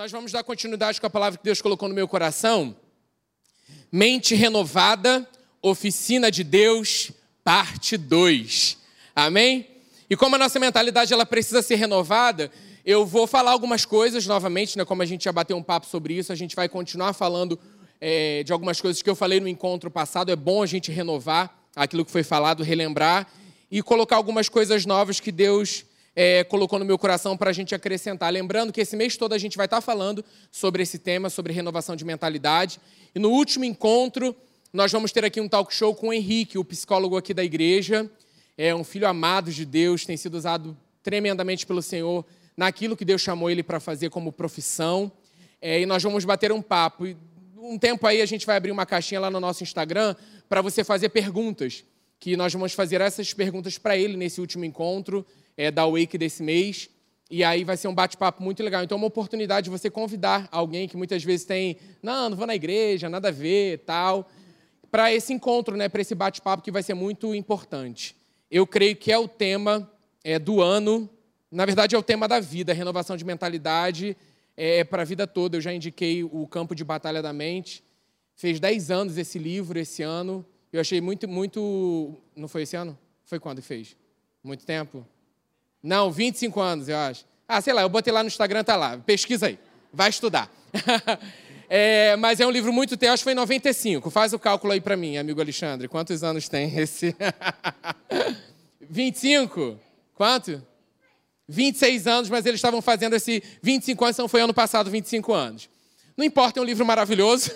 Nós vamos dar continuidade com a palavra que Deus colocou no meu coração. Mente renovada, oficina de Deus, parte 2. Amém? E como a nossa mentalidade ela precisa ser renovada, eu vou falar algumas coisas novamente, né? Como a gente já bateu um papo sobre isso, a gente vai continuar falando é, de algumas coisas que eu falei no encontro passado. É bom a gente renovar aquilo que foi falado, relembrar e colocar algumas coisas novas que Deus é, colocou no meu coração para a gente acrescentar. Lembrando que esse mês todo a gente vai estar falando sobre esse tema, sobre renovação de mentalidade. E no último encontro, nós vamos ter aqui um talk show com o Henrique, o psicólogo aqui da igreja. É um filho amado de Deus, tem sido usado tremendamente pelo Senhor naquilo que Deus chamou ele para fazer como profissão. É, e nós vamos bater um papo. E um tempo aí a gente vai abrir uma caixinha lá no nosso Instagram para você fazer perguntas. Que nós vamos fazer essas perguntas para ele nesse último encontro é, da Wake desse mês. E aí vai ser um bate-papo muito legal. Então, é uma oportunidade de você convidar alguém que muitas vezes tem, não, não vou na igreja, nada a ver, tal, para esse encontro, né, para esse bate-papo que vai ser muito importante. Eu creio que é o tema é, do ano, na verdade, é o tema da vida, renovação de mentalidade é, para a vida toda. Eu já indiquei o Campo de Batalha da Mente. Fez 10 anos esse livro esse ano. Eu achei muito, muito. Não foi esse ano? Foi quando fez? Muito tempo? Não, 25 anos, eu acho. Ah, sei lá, eu botei lá no Instagram, tá lá. Pesquisa aí. Vai estudar. é, mas é um livro muito tempo, acho que foi em 95. Faz o cálculo aí para mim, amigo Alexandre. Quantos anos tem esse? 25? Quanto? 26 anos, mas eles estavam fazendo esse 25 anos, então foi ano passado 25 anos. Não importa, é um livro maravilhoso.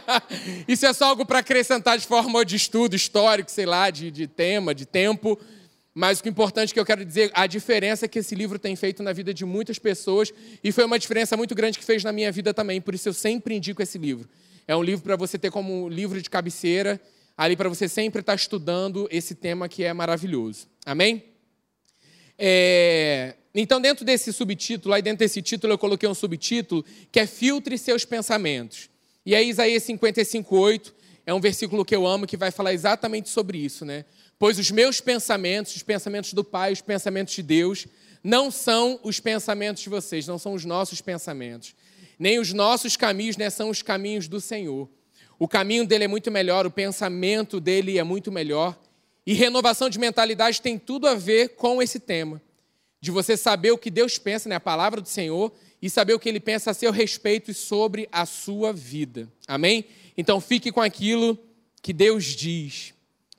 Isso é só algo para acrescentar de forma de estudo histórico, sei lá, de, de tema, de tempo. Mas o é importante que eu quero dizer, a diferença que esse livro tem feito na vida de muitas pessoas, e foi uma diferença muito grande que fez na minha vida também, por isso eu sempre indico esse livro. É um livro para você ter como livro de cabeceira, ali para você sempre estar tá estudando esse tema que é maravilhoso. Amém? É... Então, dentro desse subtítulo, aí dentro desse título eu coloquei um subtítulo que é Filtre seus pensamentos. E aí, Isaías 55,8 é um versículo que eu amo que vai falar exatamente sobre isso, né? Pois os meus pensamentos, os pensamentos do Pai, os pensamentos de Deus, não são os pensamentos de vocês, não são os nossos pensamentos. Nem os nossos caminhos, né, são os caminhos do Senhor. O caminho dele é muito melhor, o pensamento dele é muito melhor. E renovação de mentalidade tem tudo a ver com esse tema. De você saber o que Deus pensa, né, a palavra do Senhor, e saber o que ele pensa a seu respeito e sobre a sua vida. Amém? Então fique com aquilo que Deus diz.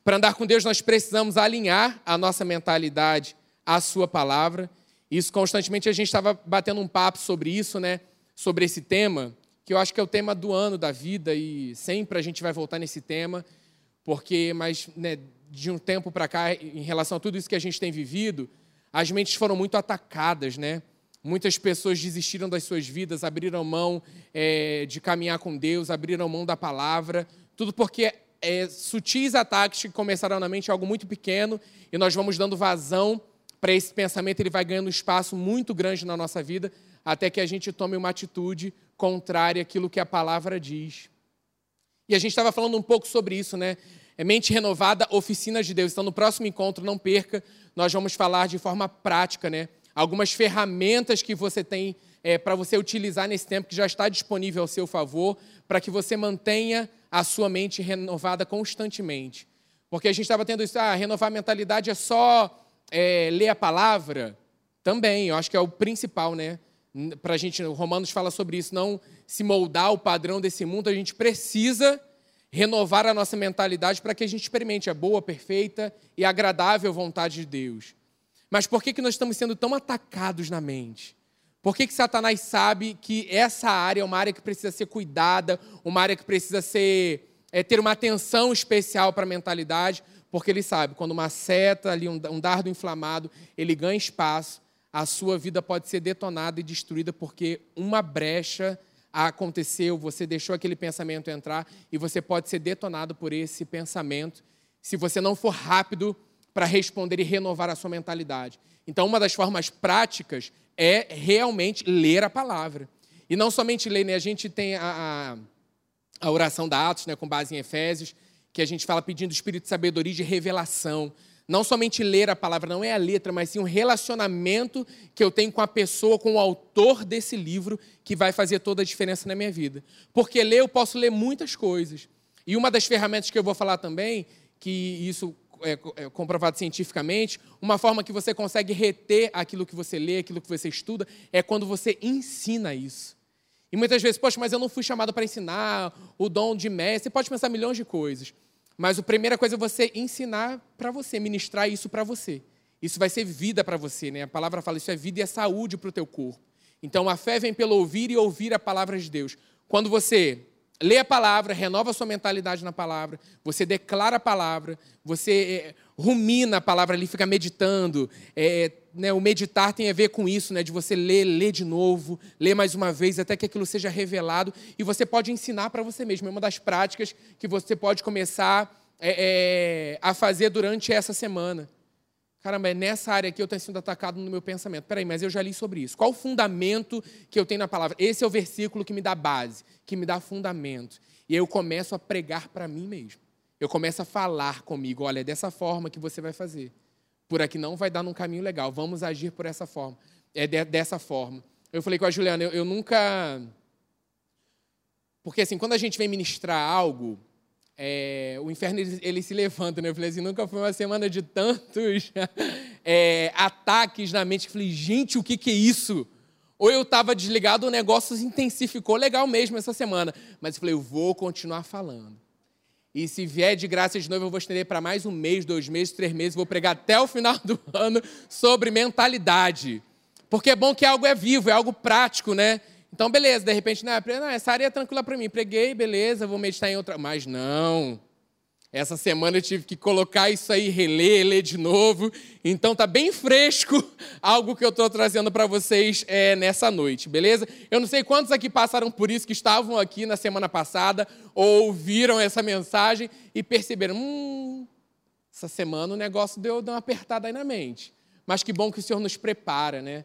Para andar com Deus, nós precisamos alinhar a nossa mentalidade à Sua palavra. Isso constantemente a gente estava batendo um papo sobre isso, né? Sobre esse tema, que eu acho que é o tema do ano da vida e sempre a gente vai voltar nesse tema, porque, mas né, de um tempo para cá, em relação a tudo isso que a gente tem vivido, as mentes foram muito atacadas, né? Muitas pessoas desistiram das suas vidas, abriram mão é, de caminhar com Deus, abriram mão da palavra, tudo porque é, sutis ataques que começaram na mente algo muito pequeno e nós vamos dando vazão para esse pensamento, ele vai ganhando espaço muito grande na nossa vida, até que a gente tome uma atitude contrária àquilo que a palavra diz. E a gente estava falando um pouco sobre isso, né? É mente renovada, oficinas de Deus. Então, no próximo encontro, não perca, nós vamos falar de forma prática, né? Algumas ferramentas que você tem é, para você utilizar nesse tempo que já está disponível ao seu favor, para que você mantenha a sua mente renovada constantemente. Porque a gente estava tendo isso, ah, renovar a mentalidade é só é, ler a palavra. Também, eu acho que é o principal, né? Para a gente, o Romanos fala sobre isso, não se moldar o padrão desse mundo, a gente precisa renovar a nossa mentalidade para que a gente experimente a boa, perfeita e agradável vontade de Deus. Mas por que, que nós estamos sendo tão atacados na mente? Por que, que Satanás sabe que essa área é uma área que precisa ser cuidada, uma área que precisa ser é, ter uma atenção especial para a mentalidade? Porque ele sabe, quando uma seta, ali, um, um dardo inflamado, ele ganha espaço, a sua vida pode ser detonada e destruída porque uma brecha aconteceu, você deixou aquele pensamento entrar e você pode ser detonado por esse pensamento se você não for rápido para responder e renovar a sua mentalidade. Então, uma das formas práticas é realmente ler a palavra. E não somente ler, né? a gente tem a, a, a oração da Atos, né, com base em Efésios, que a gente fala pedindo o espírito de sabedoria e de revelação. Não somente ler a palavra, não é a letra, mas sim um relacionamento que eu tenho com a pessoa, com o autor desse livro, que vai fazer toda a diferença na minha vida. Porque ler, eu posso ler muitas coisas. E uma das ferramentas que eu vou falar também, que isso é, é comprovado cientificamente, uma forma que você consegue reter aquilo que você lê, aquilo que você estuda, é quando você ensina isso. E muitas vezes, poxa, mas eu não fui chamado para ensinar, o dom de mestre, você pode pensar milhões de coisas. Mas a primeira coisa é você ensinar para você, ministrar isso para você. Isso vai ser vida para você, né? A palavra fala isso é vida e é saúde para o teu corpo. Então a fé vem pelo ouvir e ouvir a palavra de Deus. Quando você lê a palavra, renova a sua mentalidade na palavra, você declara a palavra, você é, rumina a palavra ali, fica meditando. É, né, o meditar tem a ver com isso, né, de você ler, ler de novo, ler mais uma vez, até que aquilo seja revelado. E você pode ensinar para você mesmo. É uma das práticas que você pode começar é, é, a fazer durante essa semana. Caramba, é nessa área aqui eu tenho sido atacado no meu pensamento. Peraí, mas eu já li sobre isso. Qual o fundamento que eu tenho na palavra? Esse é o versículo que me dá base, que me dá fundamento. E aí eu começo a pregar para mim mesmo. Eu começo a falar comigo: olha, é dessa forma que você vai fazer. Por aqui não vai dar num caminho legal. Vamos agir por essa forma. É de, dessa forma. Eu falei com a Juliana, eu, eu nunca. Porque assim, quando a gente vem ministrar algo, é, o inferno ele, ele, se levanta, né? Eu falei assim, nunca foi uma semana de tantos é, ataques na mente. Eu falei, gente, o que, que é isso? Ou eu estava desligado, o negócio se intensificou legal mesmo essa semana. Mas eu falei, eu vou continuar falando. E se vier de graça de novo, eu vou estender para mais um mês, dois meses, três meses. Vou pregar até o final do ano sobre mentalidade. Porque é bom que algo é vivo, é algo prático, né? Então, beleza, de repente, não, essa área é tranquila para mim. Preguei, beleza, vou meditar em outra. Mas não. Essa semana eu tive que colocar isso aí, reler, ler de novo. Então tá bem fresco algo que eu estou trazendo para vocês é, nessa noite, beleza? Eu não sei quantos aqui passaram por isso, que estavam aqui na semana passada, ou ouviram essa mensagem e perceberam: hum, essa semana o negócio deu, deu uma apertada aí na mente. Mas que bom que o Senhor nos prepara, né?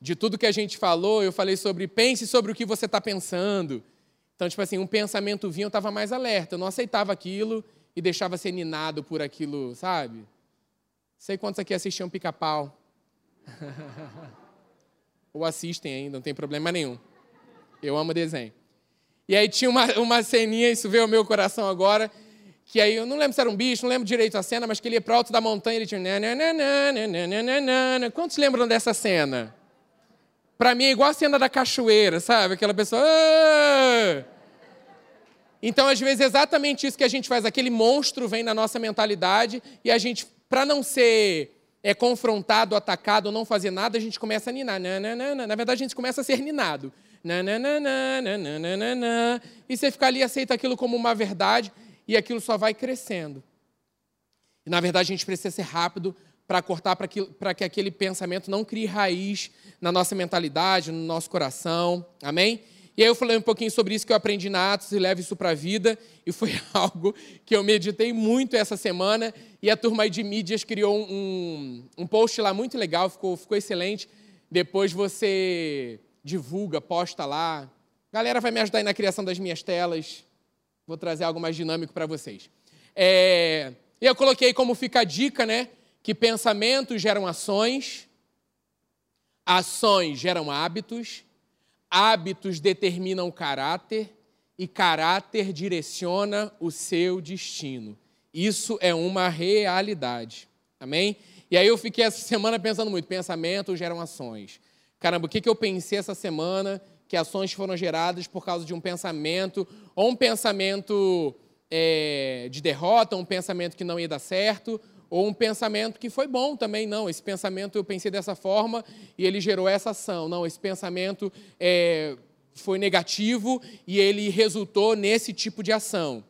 De tudo que a gente falou, eu falei sobre pense sobre o que você está pensando. Então, tipo assim, um pensamento vinha, eu estava mais alerta, eu não aceitava aquilo e deixava ser ninado por aquilo, sabe? Sei quantos aqui assistiam pica-pau. Ou assistem ainda, não tem problema nenhum. Eu amo desenho. E aí tinha uma, uma ceninha, isso veio ao meu coração agora, que aí eu não lembro se era um bicho, não lembro direito a cena, mas que ele ia para alto da montanha e ele tinha. Quantos lembram dessa cena? Para mim é igual a cena da cachoeira, sabe? Aquela pessoa. Ah! Então, às vezes, é exatamente isso que a gente faz. Aquele monstro vem na nossa mentalidade e a gente, para não ser é, confrontado, atacado, não fazer nada, a gente começa a ninar. Na verdade, a gente começa a ser ninado. E você fica ali aceita aquilo como uma verdade e aquilo só vai crescendo. E, na verdade, a gente precisa ser rápido para cortar para que, que aquele pensamento não crie raiz na nossa mentalidade, no nosso coração. Amém? E aí eu falei um pouquinho sobre isso que eu aprendi na Atos e levo isso para a vida. E foi algo que eu meditei muito essa semana. E a turma de mídias criou um, um post lá muito legal, ficou, ficou excelente. Depois você divulga, posta lá. Galera vai me ajudar aí na criação das minhas telas. Vou trazer algo mais dinâmico para vocês. É, e eu coloquei como fica a dica, né? Que pensamentos geram ações, ações geram hábitos Hábitos determinam o caráter e caráter direciona o seu destino. Isso é uma realidade. Amém? E aí eu fiquei essa semana pensando muito: pensamentos geram ações. Caramba, o que eu pensei essa semana que ações foram geradas por causa de um pensamento, ou um pensamento é, de derrota, um pensamento que não ia dar certo, ou um pensamento que foi bom também, não, esse pensamento eu pensei dessa forma e ele gerou essa ação. Não, esse pensamento é, foi negativo e ele resultou nesse tipo de ação.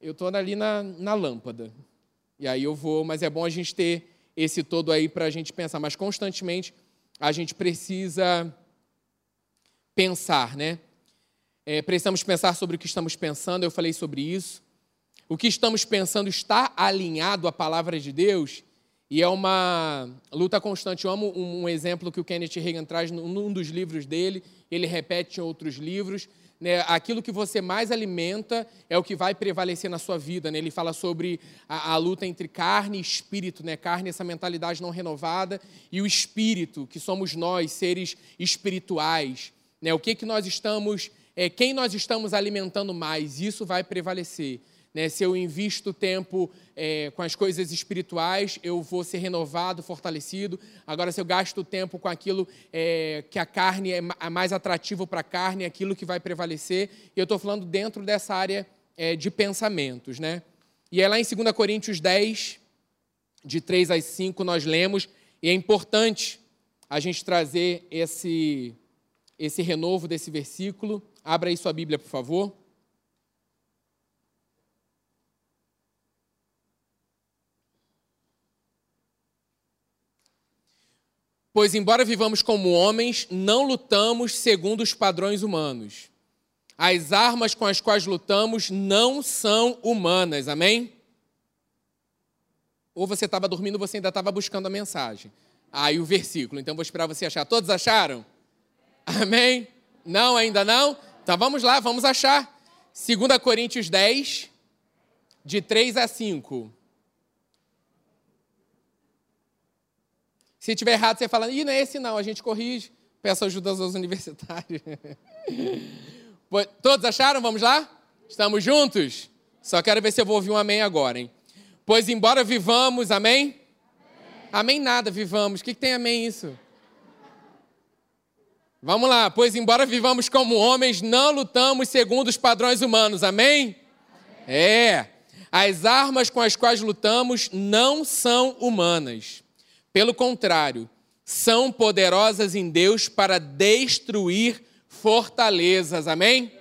Eu estou ali na, na lâmpada. E aí eu vou, mas é bom a gente ter esse todo aí para a gente pensar. Mas constantemente a gente precisa pensar, né? É, precisamos pensar sobre o que estamos pensando, eu falei sobre isso o que estamos pensando está alinhado à palavra de Deus, E é uma luta constante. Eu amo um, exemplo que o Kenneth Reagan traz num dos livros dele, ele repete em outros livros. Né? Aquilo que você mais alimenta é o que vai prevalecer na sua vida. Né? Ele fala sobre a, a, luta entre carne e espírito. Né? Carne, essa mentalidade não renovada, e o espírito, que somos nós, seres espirituais. Né? O que, que nós estamos, é, quem nós estamos alimentando mais, isso vai prevalecer. Né? Se eu invisto tempo é, com as coisas espirituais, eu vou ser renovado, fortalecido. Agora, se eu gasto tempo com aquilo é, que a carne é, é mais atrativo para a carne, é aquilo que vai prevalecer. E eu estou falando dentro dessa área é, de pensamentos. Né? E é lá em 2 Coríntios 10, de 3 às 5, nós lemos, e é importante a gente trazer esse, esse renovo desse versículo. Abra aí sua Bíblia, por favor. Pois, embora vivamos como homens, não lutamos segundo os padrões humanos. As armas com as quais lutamos não são humanas, amém? Ou você estava dormindo, você ainda estava buscando a mensagem. Aí ah, o versículo, então vou esperar você achar. Todos acharam? Amém? Não, ainda não? Então vamos lá, vamos achar. 2 Coríntios 10, de 3 a 5. Se tiver errado, você fala, ih, não é esse não, a gente corrige. Peço ajuda aos universitários. Todos acharam? Vamos lá? Estamos juntos? Só quero ver se eu vou ouvir um amém agora, hein? Pois embora vivamos, amém? Amém, amém nada, vivamos. O que, que tem amém isso? Vamos lá. Pois embora vivamos como homens, não lutamos segundo os padrões humanos, amém? amém? É. As armas com as quais lutamos não são humanas pelo contrário, são poderosas em Deus para destruir fortalezas. Amém?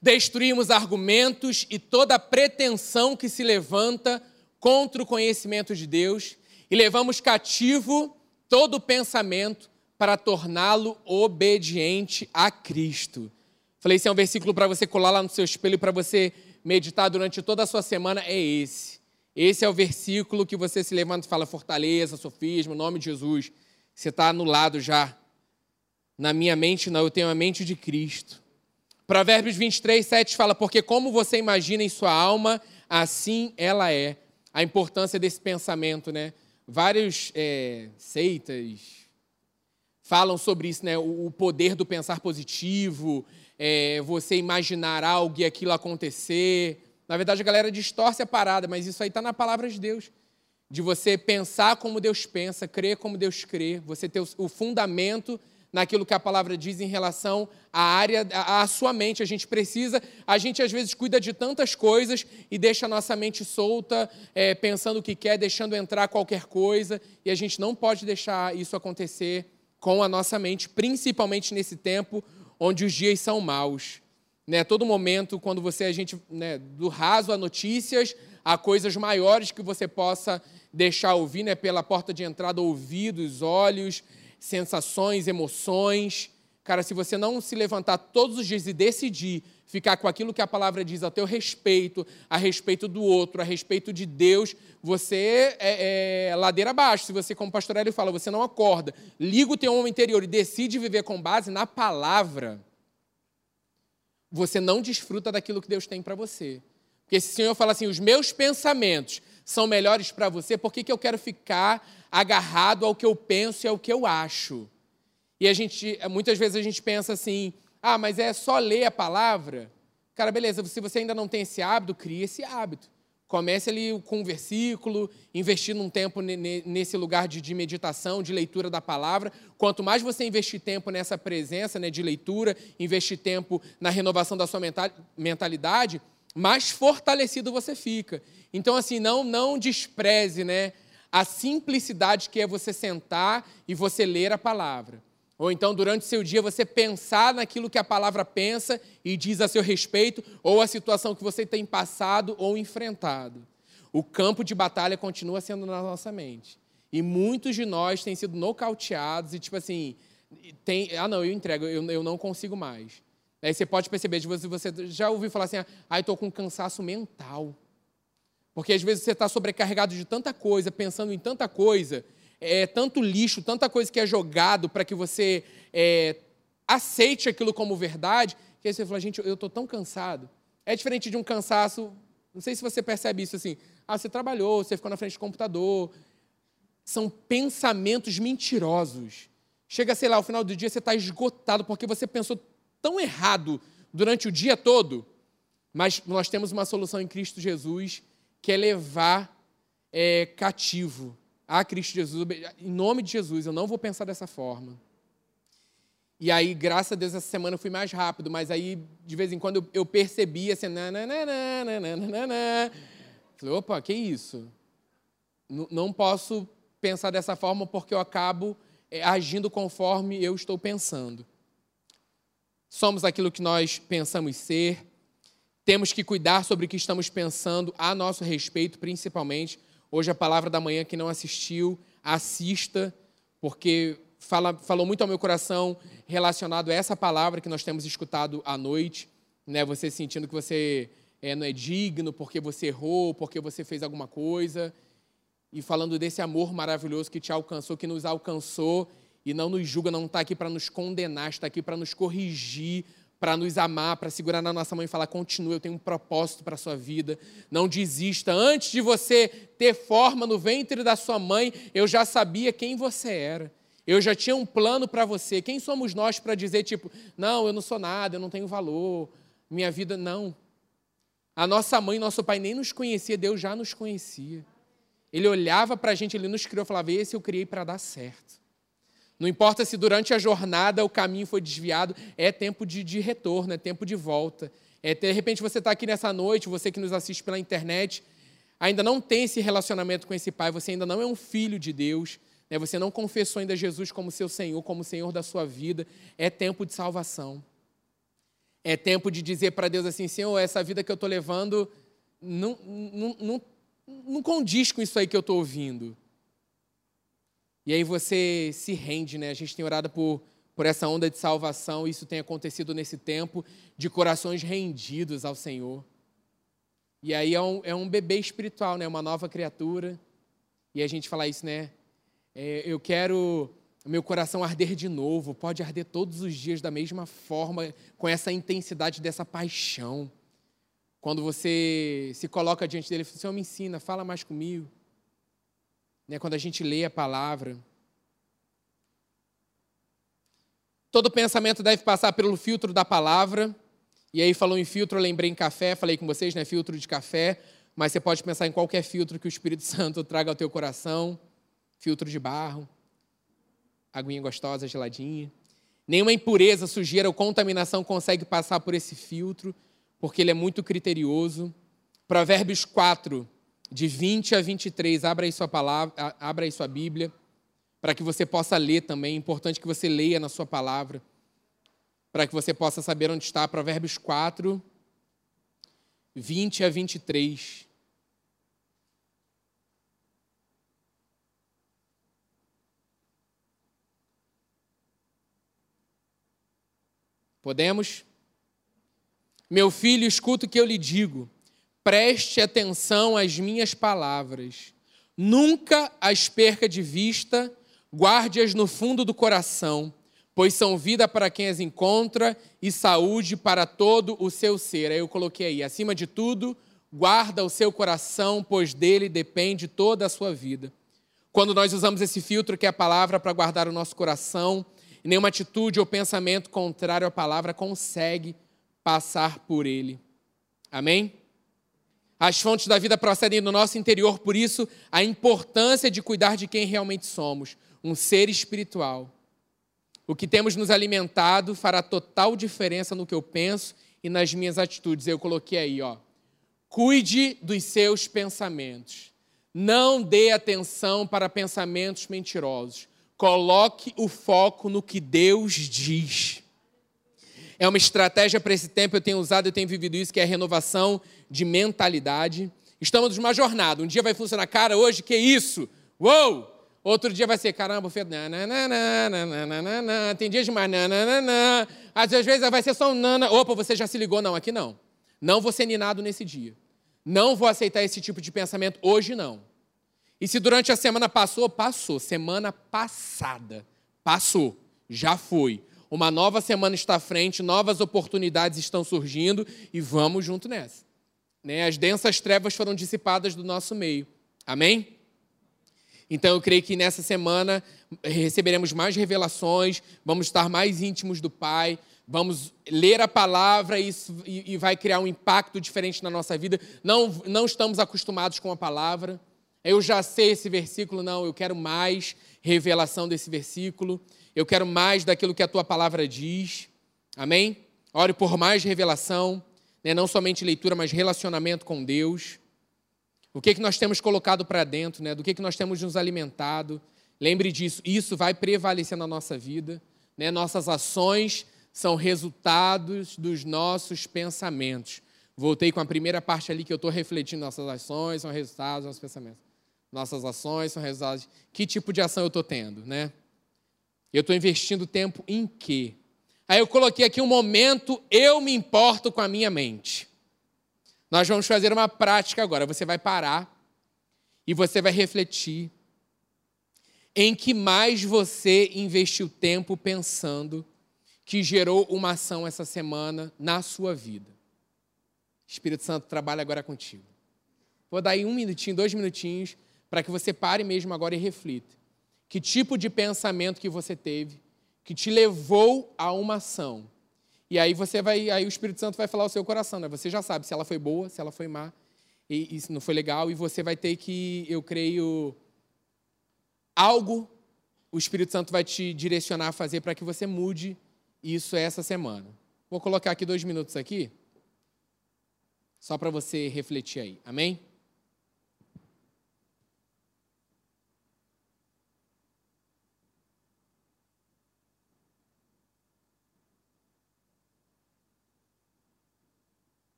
Destruímos argumentos e toda pretensão que se levanta contra o conhecimento de Deus e levamos cativo todo pensamento para torná-lo obediente a Cristo. Falei, esse é um versículo para você colar lá no seu espelho para você meditar durante toda a sua semana, é esse. Esse é o versículo que você se levanta e fala fortaleza, sofismo, nome de Jesus. Você está anulado já. Na minha mente, não, eu tenho a mente de Cristo. Provérbios 23, 7 fala: Porque como você imagina em sua alma, assim ela é. A importância desse pensamento, né? Vários é, seitas falam sobre isso, né? O poder do pensar positivo, é, você imaginar algo e aquilo acontecer. Na verdade, a galera distorce a parada, mas isso aí está na palavra de Deus. De você pensar como Deus pensa, crer como Deus crê, você ter o fundamento naquilo que a palavra diz em relação à área, à sua mente. A gente precisa, a gente às vezes cuida de tantas coisas e deixa a nossa mente solta, é, pensando o que quer, deixando entrar qualquer coisa, e a gente não pode deixar isso acontecer com a nossa mente, principalmente nesse tempo onde os dias são maus né, todo momento, quando você, a gente, né, do raso a notícias, a coisas maiores que você possa deixar ouvir, né, pela porta de entrada, ouvidos, olhos, sensações, emoções. Cara, se você não se levantar todos os dias e decidir ficar com aquilo que a palavra diz a teu respeito, a respeito do outro, a respeito de Deus, você é, é ladeira abaixo. Se você, como pastor Hélio fala, você não acorda, liga o teu homem interior e decide viver com base na palavra, você não desfruta daquilo que Deus tem para você. Porque se o Senhor fala assim, os meus pensamentos são melhores para você, por que, que eu quero ficar agarrado ao que eu penso e ao que eu acho? E a gente, muitas vezes a gente pensa assim, ah, mas é só ler a palavra? Cara, beleza, se você ainda não tem esse hábito, crie esse hábito. Comece ali com um versículo, investir um tempo nesse lugar de, meditação, de leitura da palavra. Quanto mais você investir tempo nessa presença né, de leitura, investir tempo na renovação da sua mentalidade, mais fortalecido você fica. Então, assim, não, não despreze né, a simplicidade que é você sentar e você ler a palavra. Ou então, durante o seu dia, você pensar naquilo que a palavra pensa e diz a seu respeito, ou a situação que você tem passado ou enfrentado. O campo de batalha continua sendo na nossa mente. E muitos de nós têm sido nocauteados e, tipo assim, tem, ah, não, eu entrego, eu, eu não consigo mais. Aí você pode perceber, você, você já ouviu falar assim, ah, estou com cansaço mental. Porque às vezes você está sobrecarregado de tanta coisa, pensando em tanta coisa, é, tanto lixo, tanta coisa que é jogado para que você é, aceite aquilo como verdade, que aí você fala, gente, eu estou tão cansado. É diferente de um cansaço, não sei se você percebe isso assim, ah, você trabalhou, você ficou na frente do computador. São pensamentos mentirosos. Chega, sei lá, ao final do dia você está esgotado porque você pensou tão errado durante o dia todo. Mas nós temos uma solução em Cristo Jesus, que é levar é, cativo a Cristo Jesus. Em nome de Jesus, eu não vou pensar dessa forma. E aí, graças a Deus, essa semana eu fui mais rápido, mas aí, de vez em quando, eu, percebi assim, nananana. Falei, opa, que isso? Não posso pensar dessa forma porque eu acabo é, agindo conforme eu estou pensando. Somos aquilo que nós pensamos ser, temos que cuidar sobre o que estamos pensando a nosso respeito, principalmente. Hoje, a palavra da manhã, que não assistiu, assista, porque fala, falou muito ao meu coração relacionado a essa palavra que nós temos escutado à noite. Né? Você sentindo que você é, não é digno porque você errou, porque você fez alguma coisa. E falando desse amor maravilhoso que te alcançou, que nos alcançou e não nos julga, não está aqui para nos condenar, está aqui para nos corrigir, para nos amar, para segurar na nossa mão e falar: continue, eu tenho um propósito para a sua vida. Não desista. Antes de você ter forma no ventre da sua mãe, eu já sabia quem você era. Eu já tinha um plano para você. Quem somos nós para dizer, tipo, não, eu não sou nada, eu não tenho valor, minha vida. Não. A nossa mãe, nosso pai nem nos conhecia, Deus já nos conhecia. Ele olhava para a gente, ele nos criou falava: esse eu criei para dar certo. Não importa se durante a jornada o caminho foi desviado, é tempo de, de retorno, é tempo de volta. É, de repente você está aqui nessa noite, você que nos assiste pela internet, ainda não tem esse relacionamento com esse Pai, você ainda não é um filho de Deus, né? você não confessou ainda Jesus como seu Senhor, como Senhor da sua vida. É tempo de salvação. É tempo de dizer para Deus assim: Senhor, essa vida que eu estou levando não, não, não, não condiz com isso aí que eu estou ouvindo. E aí você se rende, né? A gente tem orado por, por essa onda de salvação, isso tem acontecido nesse tempo de corações rendidos ao Senhor. E aí é um, é um bebê espiritual, né? Uma nova criatura. E a gente fala isso, né? É, eu quero meu coração arder de novo, pode arder todos os dias da mesma forma, com essa intensidade dessa paixão. Quando você se coloca diante dele e fala, Senhor, me ensina, fala mais comigo né, quando a gente lê a palavra. Todo pensamento deve passar pelo filtro da palavra. E aí, falou em filtro, eu lembrei em café, falei com vocês, né? Filtro de café. Mas você pode pensar em qualquer filtro que o Espírito Santo traga ao teu coração. Filtro de barro, aguinha gostosa, geladinha. Nenhuma impureza, sujeira ou contaminação consegue passar por esse filtro, porque ele é muito criterioso. Provérbios 4, de 20 a 23. Abra aí sua palavra, abra aí sua Bíblia, para que você possa ler também. É importante que você leia na sua palavra, para que você possa saber onde está. Provérbios 4, 20 a 23. Podemos? Meu filho, escuta o que eu lhe digo preste atenção às minhas palavras. Nunca as perca de vista, guarde-as no fundo do coração, pois são vida para quem as encontra e saúde para todo o seu ser. Aí eu coloquei aí, acima de tudo, guarda o seu coração, pois dele depende toda a sua vida. Quando nós usamos esse filtro que é a palavra para guardar o nosso coração, nenhuma atitude ou pensamento contrário à palavra consegue passar por ele. Amém? As fontes da vida procedem do nosso interior, por isso, a importância de cuidar de quem realmente somos, um ser espiritual. O que temos nos alimentado fará total diferença no que eu penso e nas minhas atitudes. Eu coloquei aí, ó. Cuide dos seus pensamentos. Não dê atenção para pensamentos mentirosos. Coloque o foco no que Deus diz. É uma estratégia para esse tempo, eu tenho usado, eu tenho vivido isso, que é renovação de mentalidade. Estamos numa jornada. Um dia vai funcionar, cara, hoje, que isso? Uou! Outro dia vai ser, caramba, feio. Tem dias de mais. Nananana. Às vezes vai ser só um nana. Opa, você já se ligou? Não, aqui não. Não vou ser ninado nesse dia. Não vou aceitar esse tipo de pensamento hoje, não. E se durante a semana passou, passou. Semana passada, passou. Já foi. Uma nova semana está à frente, novas oportunidades estão surgindo e vamos junto nessa. Né? As densas trevas foram dissipadas do nosso meio. Amém? Então eu creio que nessa semana receberemos mais revelações, vamos estar mais íntimos do Pai, vamos ler a palavra e, e, vai criar um impacto diferente na nossa vida. Não, não estamos acostumados com a palavra. Eu já sei esse versículo, não, eu quero mais revelação desse versículo. Eu quero mais daquilo que a tua palavra diz. Amém? Ore por mais revelação, né? não somente leitura, mas relacionamento com Deus. O que, que nós temos colocado para dentro, né? do que, que nós temos nos alimentado. Lembre disso, isso vai prevalecer na nossa vida. Né? Nossas ações são resultados dos nossos pensamentos. Voltei com a primeira parte ali que eu estou refletindo. Nossas ações são resultados dos nossos pensamentos. Nossas ações são resultados. Que tipo de ação eu estou tendo, né? Eu estou investindo tempo em quê? Aí eu coloquei aqui um momento, eu me importo com a minha mente. Nós vamos fazer uma prática agora. Você vai parar e você vai refletir em que mais você investiu tempo pensando que gerou uma ação essa semana na sua vida. Espírito Santo trabalha agora contigo. Vou dar aí um minutinho, dois minutinhos, para que você pare mesmo agora e reflita. Que tipo de pensamento que você teve que te levou a uma ação e aí você vai, aí o Espírito Santo vai falar o seu coração, né? Você já sabe se ela foi boa, se ela foi má, e, e se não foi legal, e você vai ter que, eu creio, algo o Espírito Santo vai te direcionar a fazer para que você mude isso essa semana. Vou colocar aqui dois minutos aqui, só para você refletir aí. Amém?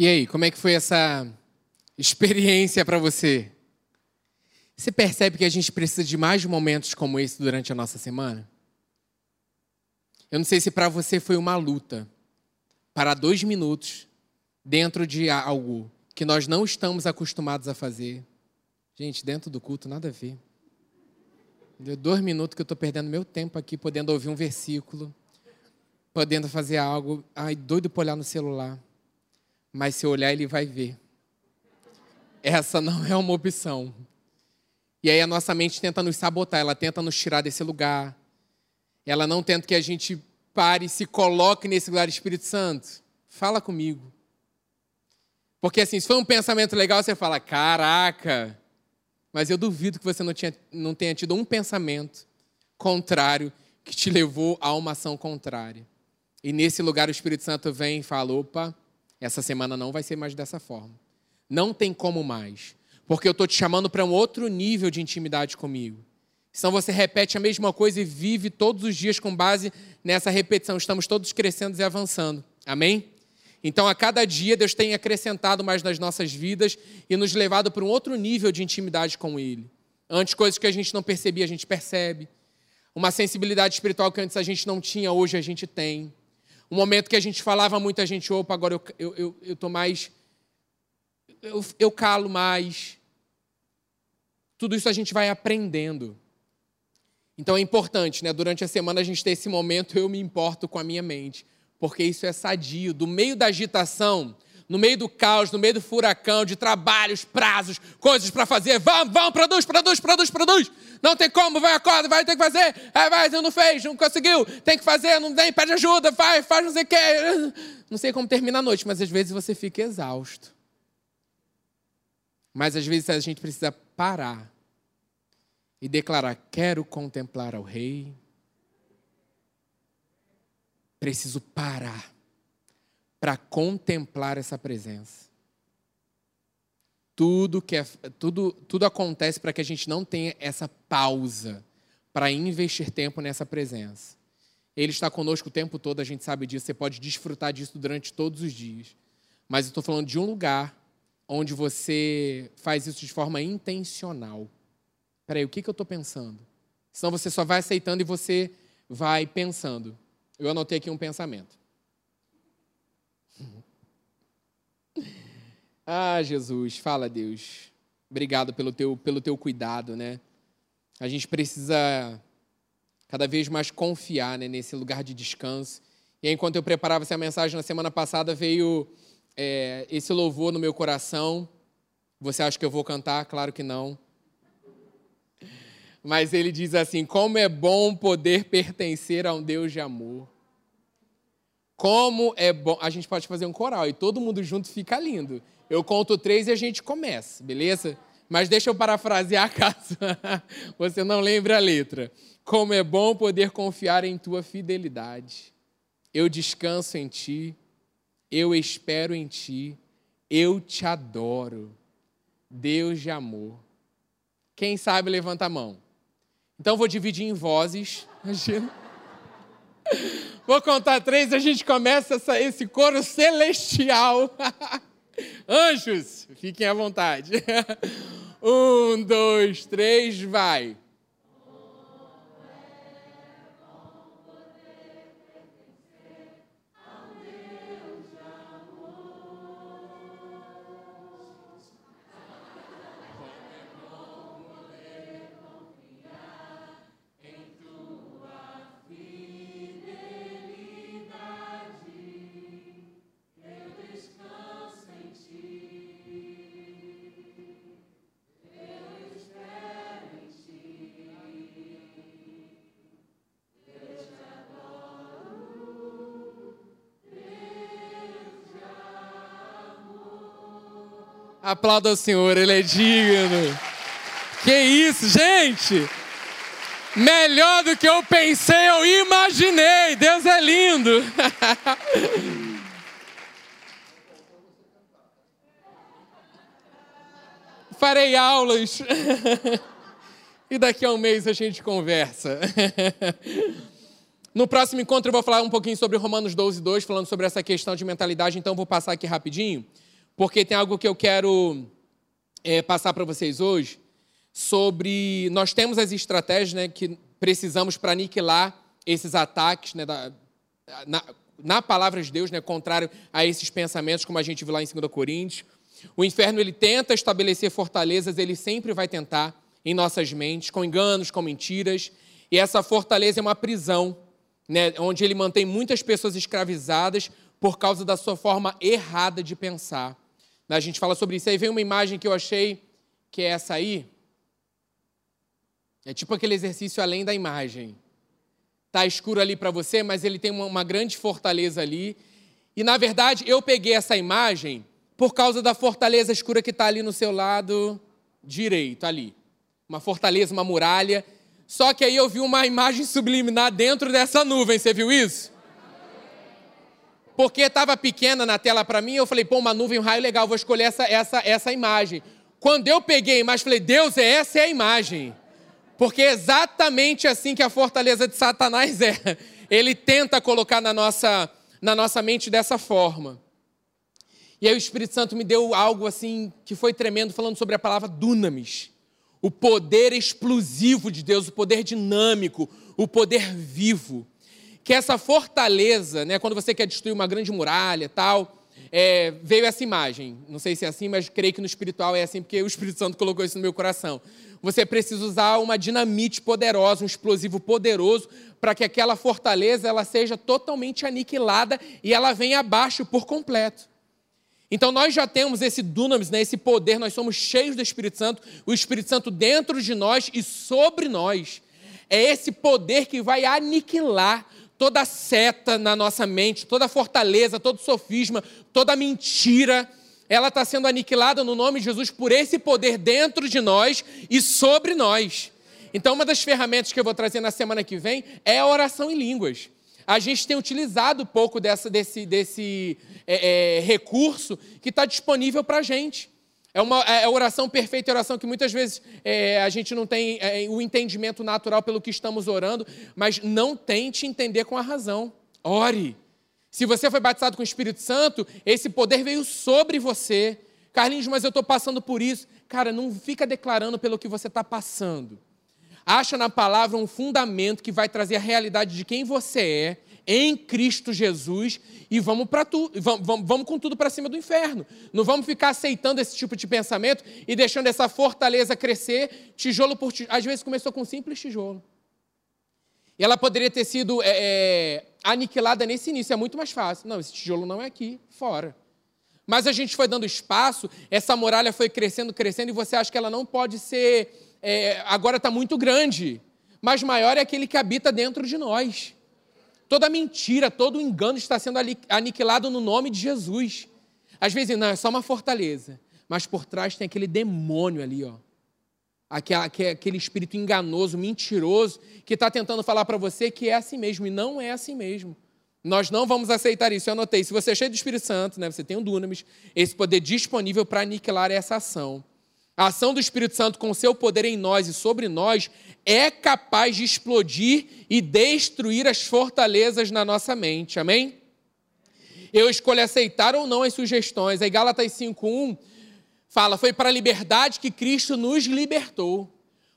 E aí, como é que foi essa experiência para você? Você percebe que a gente precisa de mais momentos como esse durante a nossa semana? Eu não sei se para você foi uma luta parar dois minutos dentro de algo que nós não estamos acostumados a fazer. Gente, dentro do culto, nada a ver. Deu dois minutos que eu estou perdendo meu tempo aqui, podendo ouvir um versículo, podendo fazer algo. Ai, doido para olhar no celular mas se olhar, ele vai ver. Essa não é uma opção. E aí a nossa mente tenta nos sabotar, ela tenta nos tirar desse lugar. Ela não tenta que a gente pare e se coloque nesse lugar Espírito Santo. Fala comigo. Porque assim, se for um pensamento legal, você fala, caraca. Mas eu duvido que você não, tinha, não tenha tido um pensamento contrário que te levou a uma ação contrária. E nesse lugar o Espírito Santo vem e fala, opa, Essa semana não vai ser mais dessa forma. Não tem como mais. Porque eu estou te chamando para um outro nível de intimidade comigo. Senão você repete a mesma coisa e vive todos os dias com base nessa repetição. Estamos todos crescendo e avançando. Amém? Então, a cada dia, Deus tem acrescentado mais nas nossas vidas e nos levado para um outro nível de intimidade com Ele. Antes, coisas que a gente não percebia, a gente percebe. Uma sensibilidade espiritual que antes a gente não tinha, hoje a gente tem. Um momento que a gente falava muito, a gente, opa, agora eu estou eu, eu, eu mais. Eu, eu calo mais. Tudo isso a gente vai aprendendo. Então é importante, né? Durante a semana a gente ter esse momento, eu me importo com a minha mente, porque isso é sadio. Do meio da agitação, no meio do caos, no meio do furacão, de trabalhos, prazos, coisas para fazer, vamos, vamos, produz, produz, produz, produz. Não tem como, vai, acorda, vai ter que fazer. É, vai, não fez, não conseguiu, tem que fazer, não tem, pede ajuda, faz, faz não sei o quê. Não sei como termina a noite, mas às vezes você fica exausto. Mas às vezes a gente precisa parar e declarar: Quero contemplar ao Rei. Preciso parar para contemplar essa presença. Tudo, que é, tudo, tudo acontece para que a gente não tenha essa pausa para investir tempo nessa presença. Ele está conosco o tempo todo, a gente sabe disso, você pode desfrutar disso durante todos os dias. Mas eu estou falando de um lugar onde você faz isso de forma intencional. Peraí, o que, que eu estou pensando? Senão você só vai aceitando e você vai pensando. Eu anotei aqui um pensamento. Ah, Jesus, fala, Deus. Obrigado pelo teu, pelo teu cuidado, né? A gente precisa cada vez mais confiar né, nesse lugar de descanso. E aí, enquanto eu preparava essa mensagem na semana passada, veio é, esse louvor no meu coração. Você acha que eu vou cantar? Claro que não mas ele diz assim: como é bom poder pertencer a um Deus de amor. Como é bom. A gente pode fazer um coral e todo mundo junto fica lindo. Eu conto três e a gente começa, beleza? Mas deixa eu parafrasear caso você não lembre a letra. Como é bom poder confiar em tua fidelidade. Eu descanso em ti, eu espero em ti, eu te adoro. Deus de amor. Quem sabe levanta a mão. Então vou dividir em vozes. Imagina. Vou contar três e a gente começa esse coro celestial. Anjos, fiquem à vontade. Um, dois, três, vai. Aplauda o Senhor, Ele é digno. Que isso, gente! Melhor do que eu pensei, eu imaginei. Deus é lindo. Farei aulas. e daqui a um mês a gente conversa. No próximo encontro eu vou falar um pouquinho sobre Romanos 12, 2, falando sobre essa questão de mentalidade, então vou passar aqui rapidinho porque tem algo que eu quero é, passar para vocês hoje sobre. Nós temos as estratégias né, que precisamos para aniquilar esses ataques né, da, na, na, palavra de Deus, né, contrário a esses pensamentos, como a gente viu lá em 2 Coríntios. O inferno ele tenta estabelecer fortalezas, ele sempre vai tentar em nossas mentes, com enganos, com mentiras. E essa fortaleza é uma prisão, né, onde ele mantém muitas pessoas escravizadas por causa da sua forma errada de pensar. A gente fala sobre isso. Aí vem uma imagem que eu achei que é essa aí. É tipo aquele exercício além da imagem. Tá escuro ali para você, mas ele tem uma, uma grande fortaleza ali. E na verdade, eu peguei essa imagem por causa da fortaleza escura que está ali no seu lado direito, ali. Uma fortaleza, uma muralha. Só que aí eu vi uma imagem subliminar dentro dessa nuvem, você viu isso? Porque estava pequena na tela para mim, eu falei, pô, uma nuvem, um raio legal, vou escolher essa, essa, essa imagem. Quando eu peguei a imagem, falei, Deus, é essa é a imagem. Porque é exatamente assim que a fortaleza de Satanás é. Ele tenta colocar na nossa, na nossa mente dessa forma. E aí o Espírito Santo me deu algo assim que foi tremendo, falando sobre a palavra dunamis. O poder explosivo de Deus, o poder dinâmico, o poder vivo. Que essa fortaleza, né, quando você quer destruir uma grande muralha tal, é, veio essa imagem. Não sei se é assim, mas creio que no espiritual é assim, porque o Espírito Santo colocou isso no meu coração. Você precisa usar uma dinamite poderosa, um explosivo poderoso, para que aquela fortaleza ela seja totalmente aniquilada e ela venha abaixo por completo. Então nós já temos esse dunamis, né, esse poder, nós somos cheios do Espírito Santo, o Espírito Santo dentro de nós e sobre nós. É esse poder que vai aniquilar toda seta na nossa mente, toda fortaleza, todo sofisma, toda mentira, ela está sendo aniquilada no nome de Jesus por esse poder dentro de nós e sobre nós. Então, uma das ferramentas que eu vou trazer na semana que vem é a oração em línguas a gente tem utilizado um pouco dessa, desse, desse é, é, recurso que está disponível para a gente. É uma é oração perfeita, é oração que muitas vezes é, a gente não tem é, o entendimento natural pelo que estamos orando, mas não tente entender com a razão. Ore. Se você foi batizado com o Espírito Santo, esse poder veio sobre você. Carlinhos, mas eu estou passando por isso. Cara, não fica declarando pelo que você está passando acha na palavra um fundamento que vai trazer a realidade de quem você é em Cristo Jesus e vamos para vamos, vamos, vamos com tudo para cima do inferno. Não vamos ficar aceitando esse tipo de pensamento e deixando essa fortaleza crescer, tijolo por tijolo. Às vezes começou com um simples tijolo. E ela poderia ter sido é, é, aniquilada nesse início, é muito mais fácil. Não, esse tijolo não é aqui, fora. Mas a gente foi dando espaço, essa muralha foi crescendo, crescendo, e você acha que ela não pode ser é, agora está muito grande, mas maior é aquele que habita dentro de nós. Toda mentira, todo engano está sendo aniquilado no nome de Jesus. Às vezes, não, é só uma fortaleza, mas por trás tem aquele demônio ali, ó. Aquele espírito enganoso, mentiroso, que está tentando falar para você que é assim mesmo, e não é assim mesmo. Nós não vamos aceitar isso. Eu anotei, se você é cheio do Espírito Santo, né, você tem o um dunamis, esse poder disponível para aniquilar essa ação. A ação do Espírito Santo com seu poder em nós e sobre nós é capaz de explodir e destruir as fortalezas na nossa mente. Amém? Eu escolho aceitar ou não as sugestões. Aí Gálatas 5:1 fala: "Foi para a liberdade que Cristo nos libertou.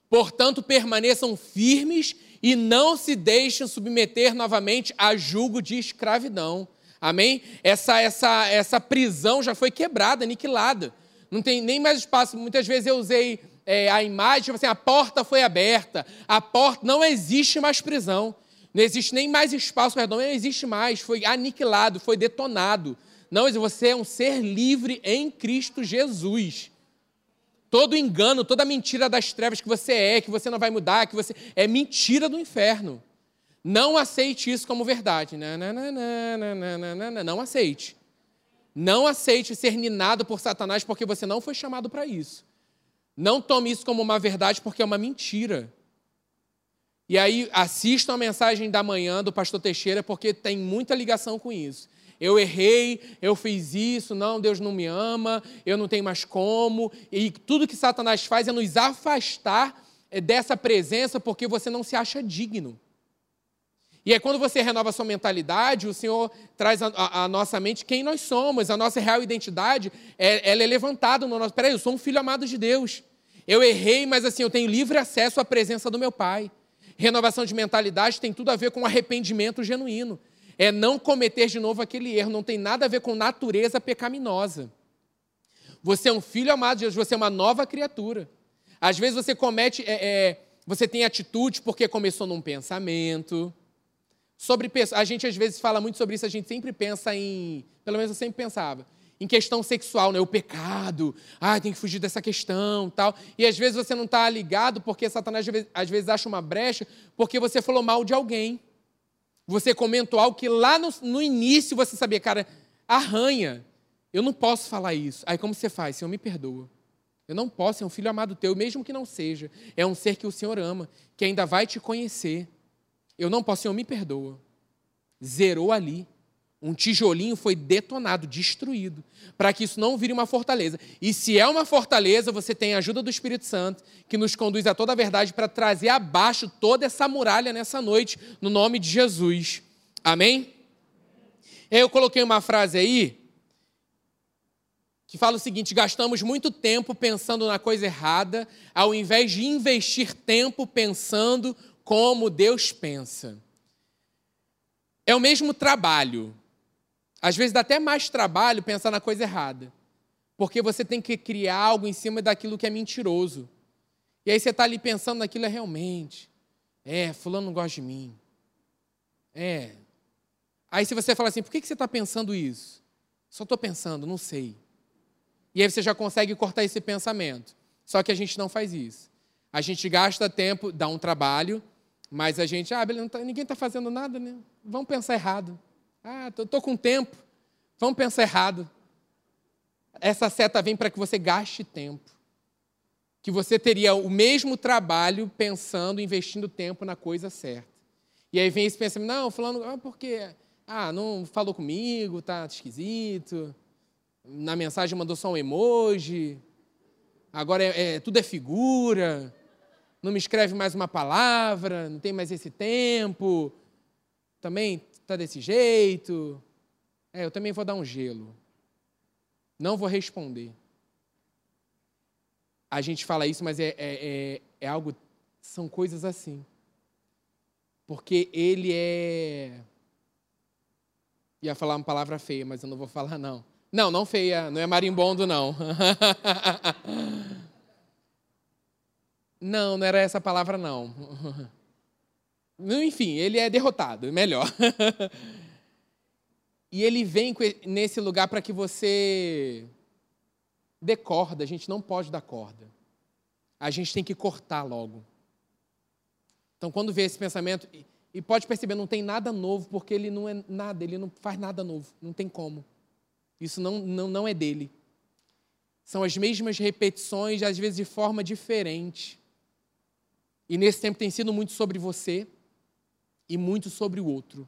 Portanto, permaneçam firmes e não se deixem submeter novamente a julgo de escravidão." Amém? Essa essa essa prisão já foi quebrada, aniquilada não tem nem mais espaço. Muitas vezes eu usei é, a imagem, tipo assim, a porta foi aberta, a porta, não existe mais prisão, não existe nem mais espaço, perdão, não existe mais, foi aniquilado, foi detonado. Não, você é um ser livre em Cristo Jesus. Todo engano, toda mentira das trevas que você é, que você não vai mudar, que você é mentira do inferno. Não aceite isso como verdade. Não, não, não, não, não, não, não, não aceite. Não aceite ser ninado por Satanás porque você não foi chamado para isso. Não tome isso como uma verdade porque é uma mentira. E aí assistam a mensagem da manhã do pastor Teixeira porque tem muita ligação com isso. Eu errei, eu fiz isso, não, Deus não me ama, eu não tenho mais como. E tudo que Satanás faz é nos afastar eh, dessa presença porque você não se acha digno. E é quando você renova sua mentalidade, o Senhor traz a, nossa mente quem nós somos, a nossa real identidade, é, ela é levantada no nosso. Peraí, eu sou um filho amado de Deus. Eu errei, mas assim, eu tenho livre acesso à presença do meu Pai. Renovação de mentalidade tem tudo a ver com arrependimento genuíno. É não cometer de novo aquele erro, não tem nada a ver com natureza pecaminosa. Você é um filho amado de Deus, você é uma nova criatura. Às vezes você comete, é, é, você tem atitude porque começou num pensamento Sobre a gente às vezes fala muito sobre isso, a gente sempre pensa em, pelo menos eu sempre pensava, em questão sexual, né? O pecado, ah, tem que fugir dessa questão, tal. E às vezes você não está ligado porque Satanás às vezes acha uma brecha porque você falou mal de alguém. Você comentou algo que lá no, no início você sabia, cara, arranha. Eu não posso falar isso. Aí como você faz? Senhor, me perdoa. Eu não posso, é um filho amado teu, mesmo que não seja. É um ser que o Senhor ama, que ainda vai te conhecer. Eu não posso, Senhor, me perdoa. Zerou ali. Um tijolinho foi detonado, destruído, para que isso não vire uma fortaleza. E se é uma fortaleza, você tem a ajuda do Espírito Santo, que nos conduz a toda a verdade para trazer abaixo toda essa muralha nessa noite, no nome de Jesus. Amém? Eu coloquei uma frase aí que fala o seguinte: gastamos muito tempo pensando na coisa errada, ao invés de investir tempo pensando como Deus pensa. É o mesmo trabalho, às vezes dá até mais trabalho pensar na coisa errada. Porque você tem que criar algo em cima daquilo que é mentiroso. E aí você está ali pensando naquilo é realmente. É, fulano não gosta de mim. É. Aí se você fala assim, por que você está pensando isso? Só estou pensando, não sei. E aí você já consegue cortar esse pensamento. Só que a gente não faz isso. A gente gasta tempo, dá um trabalho, mas a gente, ah, tá, ninguém está fazendo nada, né? Vamos pensar errado. Ah, estou com tempo. Vamos pensar errado. Essa seta vem para que você gaste tempo. Que você teria o mesmo trabalho pensando, investindo tempo na coisa certa. E aí vem esse pensamento, não, falando, ah, por quê? Ah, não falou comigo, tá esquisito. Na mensagem mandou só um emoji. Agora é, é, tudo é figura. Não me escreve mais uma palavra, não tem mais esse tempo. Também está desse jeito. É, eu também vou dar um gelo. Não vou responder. A gente fala isso, mas é, é, é, é algo. São coisas assim. Porque ele é. Ia falar uma palavra feia, mas eu não vou falar, não. Não, não feia, não é marimbondo, não. não, não era essa palavra, não. Enfim, ele é derrotado, melhor. e ele vem nesse lugar para que você dê corda. A gente não pode dar corda. A gente tem que cortar logo. Então, quando vê esse pensamento, e pode perceber, não tem nada novo, porque ele não é nada, ele não faz nada novo, não tem como. Isso não, não, não é dele. São as mesmas repetições, às vezes de forma diferente. E nesse tempo tem sido muito sobre você, e muito sobre o outro.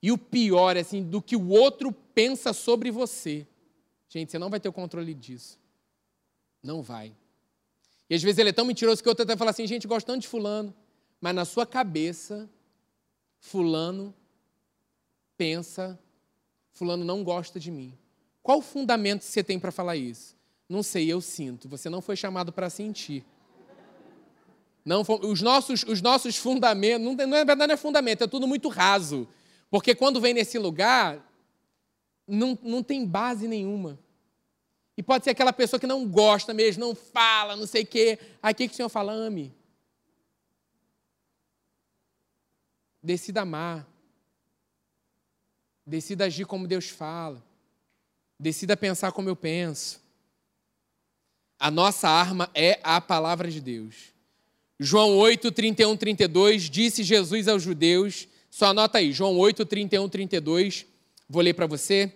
E o pior, assim, do que o outro pensa sobre você. Gente, você não vai ter o controle disso. Não vai. E às vezes ele é tão mentiroso que o outro até fala assim, gente, gosto tanto de fulano. Mas na sua cabeça, fulano pensa, fulano não gosta de mim. Qual o fundamento você tem para falar isso? Não sei, eu sinto. Você não foi chamado para sentir. Não, os, nossos, os nossos fundamentos, não, não é verdade, não é fundamento, é tudo muito raso. Porque quando vem nesse lugar, não, não tem base nenhuma. E pode ser aquela pessoa que não gosta mesmo, não fala, não sei o quê. Aí o que, que o Senhor fala? Ame. Decida amar. Decida agir como Deus fala. Decida pensar como eu penso. A nossa arma é a palavra de Deus. João 8, 31, 32, disse Jesus aos judeus, só anota aí, João 8, 31, 32, vou ler para você.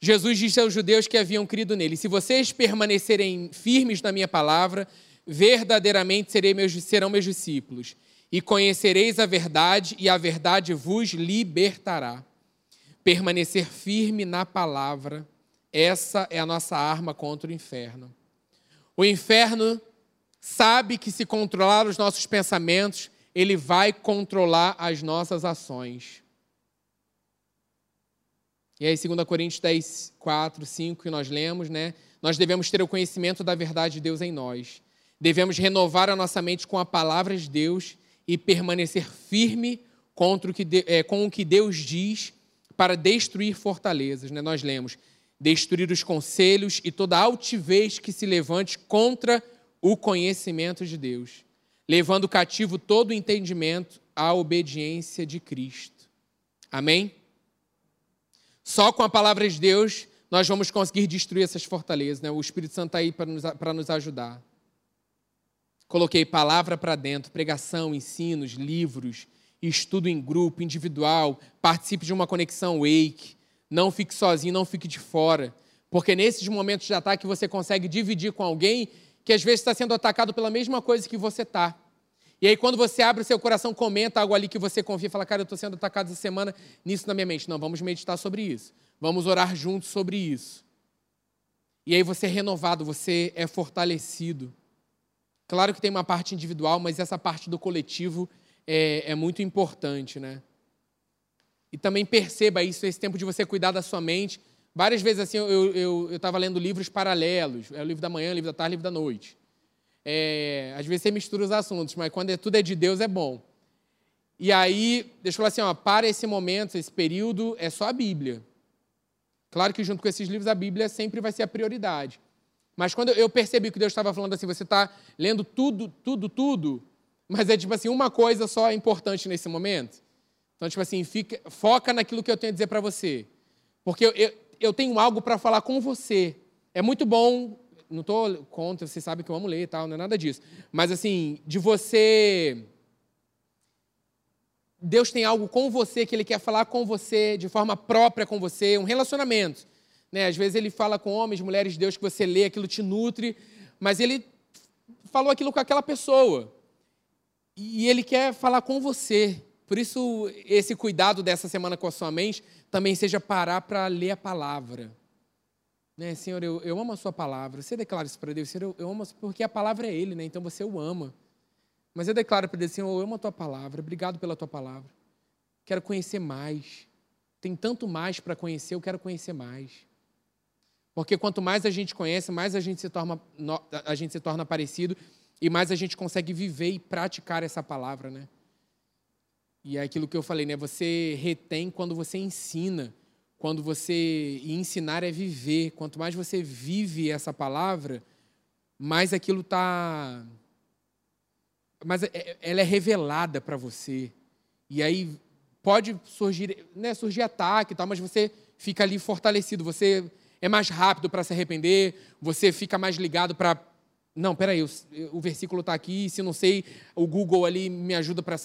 Jesus disse aos judeus que haviam crido nele: Se vocês permanecerem firmes na minha palavra, verdadeiramente meus, serão meus discípulos, e conhecereis a verdade, e a verdade vos libertará. Permanecer firme na palavra, essa é a nossa arma contra o inferno. O inferno sabe que se controlar os nossos pensamentos, ele vai controlar as nossas ações. E aí, 2 Coríntios 10, 4, 5, que nós lemos, né? Nós devemos ter o conhecimento da verdade de Deus em nós. Devemos renovar a nossa mente com a palavra de Deus e permanecer firme contra o que é, com o que Deus diz para destruir fortalezas. Né? Nós lemos: destruir os conselhos e toda altivez que se levante contra o conhecimento de Deus, levando cativo todo o entendimento à obediência de Cristo. Amém? Só com a palavra de Deus nós vamos conseguir destruir essas fortalezas. Né? O Espírito Santo está aí para nos, para nos ajudar. Coloquei palavra para dentro, pregação, ensinos, livros, estudo em grupo, individual, participe de uma conexão wake. Não fique sozinho, não fique de fora. Porque nesses momentos de ataque você consegue dividir com alguém que às vezes está sendo atacado pela mesma coisa que você está. E aí, quando você abre o seu coração, comenta algo ali que você confia, fala, cara, eu estou sendo atacado essa semana, nisso na minha mente. Não, vamos meditar sobre isso. Vamos orar juntos sobre isso. E aí você é renovado, você é fortalecido. Claro que tem uma parte individual, mas essa parte do coletivo é, é muito importante, né? E também perceba isso, esse tempo de você cuidar da sua mente. Várias vezes, assim, eu estava eu, eu lendo livros paralelos. É o livro da manhã, livro da tarde, livro da noite. É, às vezes você mistura os assuntos, mas quando é, tudo é de Deus é bom. E aí, deixa eu falar assim, ó, para esse momento, esse período, é só a Bíblia. Claro que junto com esses livros, a Bíblia sempre vai ser a prioridade. Mas quando eu percebi que Deus estava falando assim, você está lendo tudo, tudo, tudo, mas é tipo assim, uma coisa só é importante nesse momento. Então, tipo assim, fica, foca naquilo que eu tenho a dizer para você. Porque eu, eu, eu tenho algo para falar com você. É muito bom não estou contra, você sabe que eu amo ler e tal, não é nada disso. Mas assim, de você. Deus tem algo com você que Ele quer falar com você, de forma própria com você, um relacionamento. Né? Às vezes Ele fala com homens, mulheres de Deus que você lê, aquilo te nutre, mas Ele falou aquilo com aquela pessoa. E Ele quer falar com você. Por isso, esse cuidado dessa semana com a sua mente também seja parar para ler a palavra né, Senhor, eu, eu amo a Sua palavra. Você declara isso para Deus, Senhor, eu, eu amo, porque a palavra é Ele, né? Então você o ama. Mas eu declaro para Deus, Senhor, eu amo a Tua palavra. Obrigado pela Tua palavra. Quero conhecer mais. Tem tanto mais para conhecer, eu quero conhecer mais. Porque quanto mais a gente conhece, mais a gente se torna, a gente se torna parecido e mais a gente consegue viver e praticar essa palavra, né? E é aquilo que eu falei, né? Você retém quando você ensina quando você e ensinar é viver. Quanto mais você vive essa palavra, mais aquilo está. Mas é, é, ela é revelada para você. E aí pode surgir, né, surgir ataque e tal, mas você fica ali fortalecido. Você é mais rápido para se arrepender, você fica mais ligado para. Não, peraí, o, o versículo está aqui, se não sei, o Google ali me ajuda para.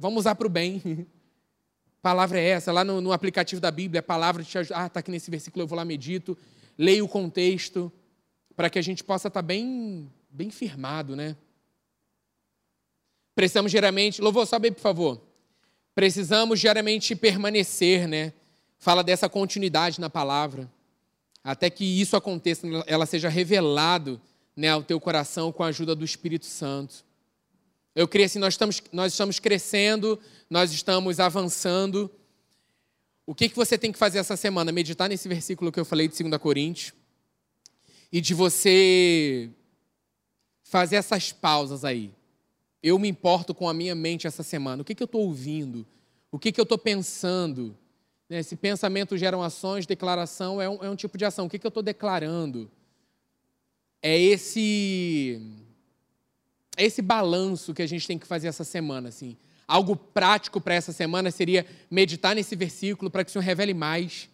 Vamos usar para o bem. palavra é essa? Lá no, no aplicativo da Bíblia, a palavra te ajuda. Ah, está aqui nesse versículo, eu vou lá, medito, leio o contexto, para que a gente possa estar tá bem, bem firmado, né? Precisamos geralmente. Louvor, sobe por favor. Precisamos geralmente permanecer, né? Fala dessa continuidade na palavra. Até que isso aconteça, ela seja revelado né, ao teu coração com a ajuda do Espírito Santo. Eu creio assim, nós estamos, nós estamos crescendo, nós estamos avançando. O que, que você tem que fazer essa semana? Meditar nesse versículo que eu falei de 2 Coríntios e de você fazer essas pausas aí. Eu me importo com a minha mente essa semana. O que, que eu estou ouvindo? O que, que eu estou pensando? Né, esse pensamento geram ações, declaração é um, é um tipo de ação. O que, que eu estou declarando? É esse esse balanço que a gente tem que fazer essa semana, assim. Algo prático para essa semana seria meditar nesse versículo para que o Senhor revele mais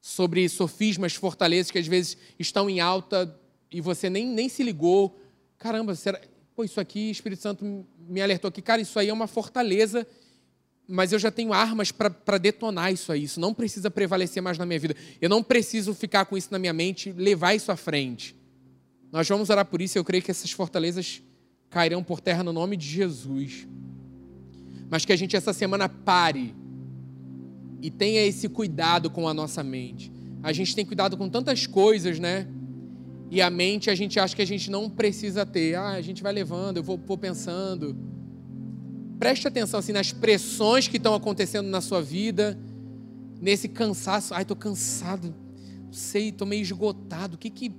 sobre sofismas, fortalezas que às vezes estão em alta e você nem, nem se ligou. Caramba, será... Pô, isso aqui, Espírito Santo me alertou aqui. Cara, isso aí é uma fortaleza, mas eu já tenho armas para detonar isso aí. Isso não precisa prevalecer mais na minha vida. Eu não preciso ficar com isso na minha mente, levar isso à frente. Nós vamos orar por isso. Eu creio que essas fortalezas cairão por terra no nome de Jesus. Mas que a gente essa semana pare e tenha esse cuidado com a nossa mente. A gente tem cuidado com tantas coisas, né? E a mente a gente acha que a gente não precisa ter. Ah, a gente vai levando, eu vou, vou pensando. Preste atenção assim, nas pressões que estão acontecendo na sua vida, nesse cansaço. Ai, estou cansado, não sei, estou meio esgotado. O que que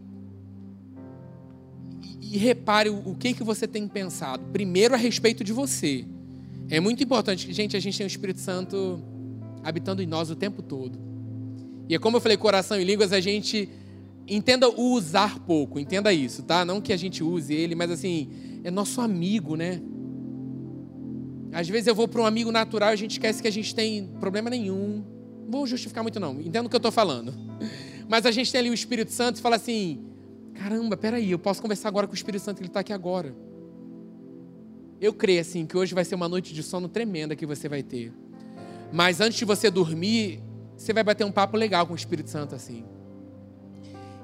e repare o, que, que você tem pensado. Primeiro, a respeito de você. É muito importante. Gente, a gente tem o Espírito Santo habitando em nós o tempo todo. E é como eu falei, coração e línguas, a gente entenda o usar pouco, entenda isso, tá? Não que a gente use ele, mas assim, é nosso amigo, né? Às vezes eu vou para um amigo natural e a gente esquece que a gente tem problema nenhum. Não vou justificar muito, não. Entendo o que eu estou falando. Mas a gente tem ali o Espírito Santo e fala assim: Caramba, peraí, eu posso conversar agora com o Espírito Santo, ele está aqui agora. Eu creio assim que hoje vai ser uma noite de sono tremenda que você vai ter. Mas antes de você dormir, você vai bater um papo legal com o Espírito Santo assim.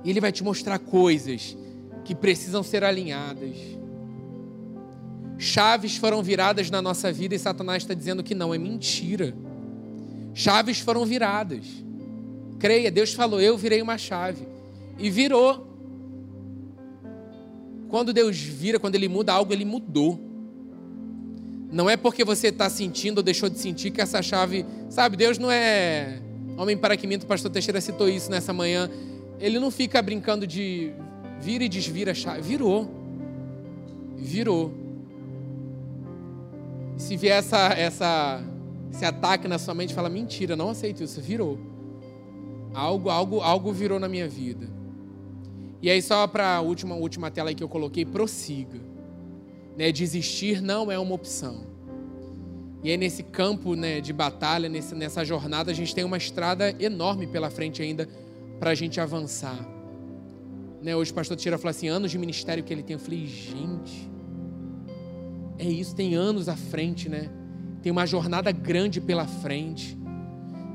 E ele vai te mostrar coisas que precisam ser alinhadas. Chaves foram viradas na nossa vida e Satanás está dizendo que não, é mentira. Chaves foram viradas. Creia, Deus falou, eu virei uma chave. E virou. Quando Deus vira, quando Ele muda algo, Ele mudou. Não é porque você está sentindo ou deixou de sentir que essa chave. Sabe, Deus não é homem para que o pastor Teixeira citou isso nessa manhã. Ele não fica brincando de vira e desvira a chave. Virou. Virou. Se vier essa, essa, esse ataque na sua mente, fala: mentira, não aceito isso. Virou. Algo, algo, algo virou na minha vida. E aí, só para a última, última tela que eu coloquei, prossiga. Né? Desistir não é uma opção. E aí, nesse campo né, de batalha, nesse, nessa jornada, a gente tem uma estrada enorme pela frente ainda para a gente avançar. Né, hoje o pastor Tira falou assim: anos de ministério que ele tem. Eu falei, gente, é isso, tem anos à frente, né? Tem uma jornada grande pela frente.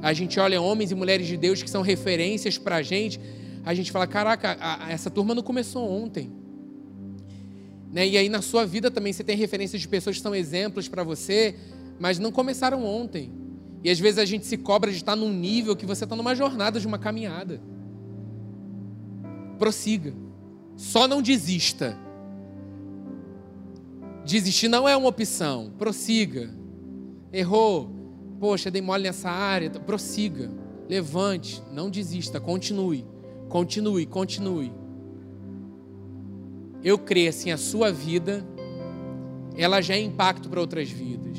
A gente olha homens e mulheres de Deus que são referências para a gente. A gente fala: caraca, a, a, essa turma não começou ontem. Né? E aí na sua vida também você tem referências de pessoas que são exemplos para você, mas não começaram ontem. E às vezes a gente se cobra de estar num nível que você está numa jornada de uma caminhada. Prossiga. Só não desista. Desistir não é uma opção. Prossiga. Errou. Poxa, dei mole nessa área. Prossiga. Levante. Não desista. Continue. Continue, continue. Eu creio assim, a sua vida, ela já é impacto para outras vidas.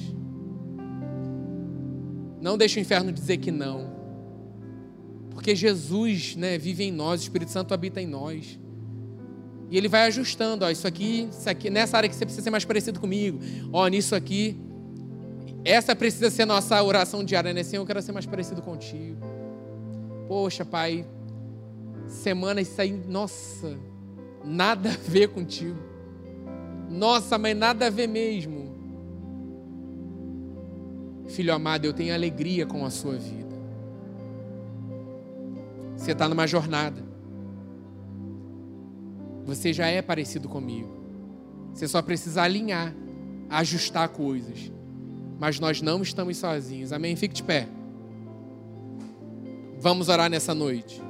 Não deixe o inferno dizer que não. Porque Jesus né, vive em nós, o Espírito Santo habita em nós. E ele vai ajustando, ó, isso aqui, isso aqui, nessa área que você precisa ser mais parecido comigo. Ó, nisso aqui. Essa precisa ser nossa oração diária, né? Senhor, eu quero ser mais parecido contigo. Poxa, Pai, semana isso aí, nossa, nada a ver contigo. Nossa, mas nada a ver mesmo. Filho amado, eu tenho alegria com a sua vida. Você está numa jornada. Você já é parecido comigo. Você só precisa alinhar, ajustar coisas. Mas nós não estamos sozinhos. Amém? Fique de pé. Vamos orar nessa noite.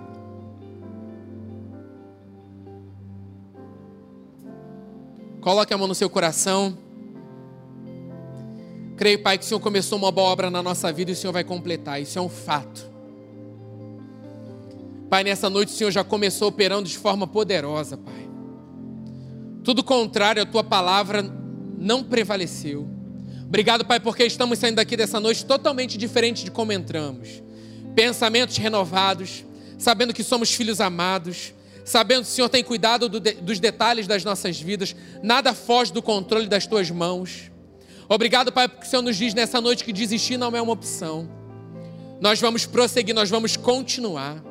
Coloque a mão no seu coração. Creio, Pai, que o Senhor começou uma boa obra na nossa vida e o Senhor vai completar. Isso é um fato. Pai, nessa noite o Senhor já começou operando de forma poderosa, Pai. Tudo contrário, a tua palavra não prevaleceu. Obrigado, Pai, porque estamos saindo daqui dessa noite totalmente diferente de como entramos. Pensamentos renovados, sabendo que somos filhos amados, sabendo que o Senhor tem cuidado do de, dos detalhes das nossas vidas, nada foge do controle das tuas mãos. Obrigado, Pai, porque o Senhor nos diz nessa noite que desistir não é uma opção. Nós vamos prosseguir, nós vamos continuar.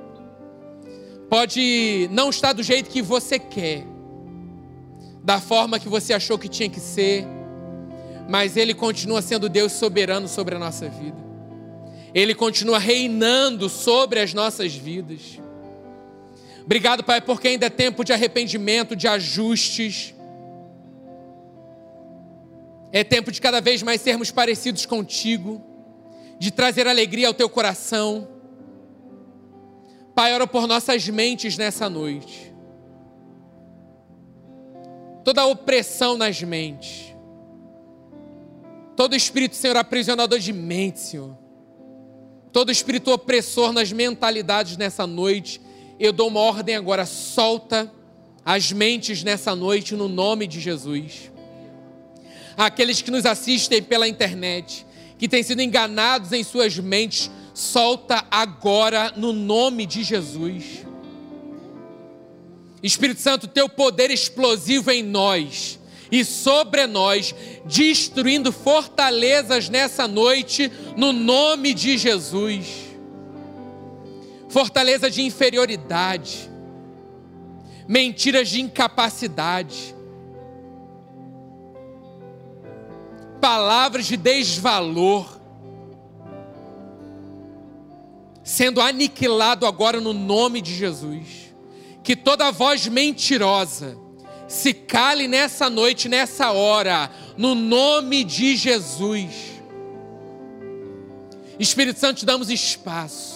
Pode não estar do jeito que você quer, da forma que você achou que tinha que ser, mas Ele continua sendo Deus soberano sobre a nossa vida. Ele continua reinando sobre as nossas vidas. Obrigado, Pai, porque ainda é tempo de arrependimento, de ajustes. É tempo de cada vez mais sermos parecidos contigo, de trazer alegria ao teu coração. Pai, ora por nossas mentes nessa noite. Toda opressão nas mentes. Todo espírito, Senhor, aprisionador de mente, Senhor. Todo espírito opressor nas mentalidades nessa noite eu dou uma ordem agora, solta as mentes nessa noite no nome de Jesus. Aqueles que nos assistem pela internet, que têm sido enganados em suas mentes, solta agora no nome de Jesus. Espírito Santo, teu poder explosivo em nós e sobre nós, destruindo fortalezas nessa noite, no nome de Jesus fortaleza de inferioridade, mentiras de incapacidade, palavras de desvalor, sendo aniquilado agora no nome de Jesus. Que toda voz mentirosa se cale nessa noite, nessa hora, no nome de Jesus. Espírito Santo, te damos espaço.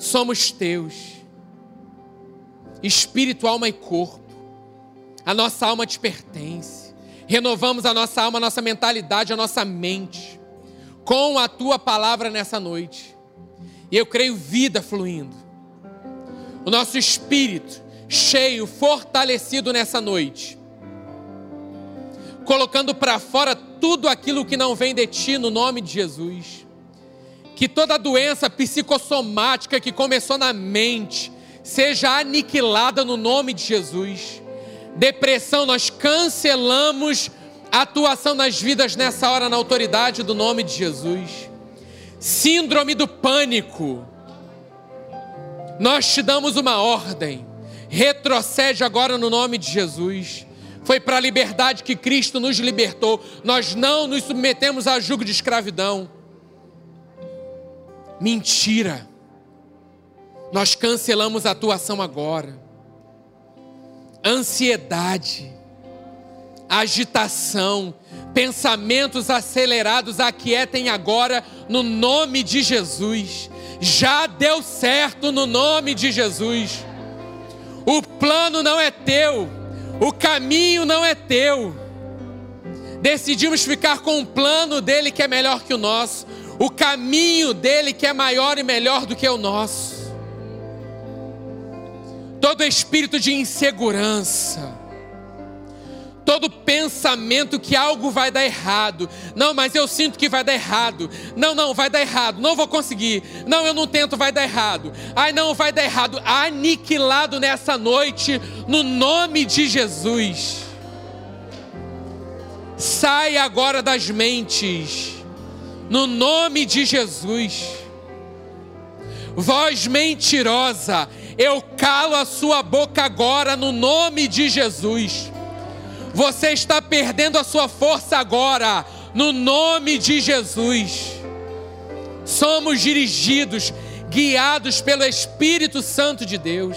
Somos teus, espírito, alma e corpo. A nossa alma te pertence. Renovamos a nossa alma, a nossa mentalidade, a nossa mente com a tua palavra nessa noite. E eu creio vida fluindo. O nosso espírito cheio, fortalecido nessa noite. Colocando para fora tudo aquilo que não vem de ti no nome de Jesus. Que toda doença psicossomática que começou na mente seja aniquilada no nome de Jesus. Depressão, nós cancelamos a atuação nas vidas nessa hora na autoridade do nome de Jesus síndrome do pânico. Nós te damos uma ordem. Retrocede agora no nome de Jesus. Foi para a liberdade que Cristo nos libertou. Nós não nos submetemos a jugo de escravidão. Mentira. Nós cancelamos a atuação agora. Ansiedade, agitação, pensamentos acelerados aquietem agora no nome de Jesus. Já deu certo no nome de Jesus. O plano não é teu, o caminho não é teu. Decidimos ficar com o plano dele que é melhor que o nosso, o caminho dele que é maior e melhor do que o nosso. Todo espírito de insegurança, todo pensamento que algo vai dar errado. Não, mas eu sinto que vai dar errado. Não, não, vai dar errado. Não vou conseguir. Não, eu não tento, vai dar errado. Ai, não, vai dar errado. Aniquilado nessa noite, no nome de Jesus. Sai agora das mentes, no nome de Jesus. Voz mentirosa, eu calo a sua boca agora, no nome de Jesus você está perdendo a sua força agora, no nome de Jesus. Somos dirigidos, guiados pelo Espírito Santo de Deus.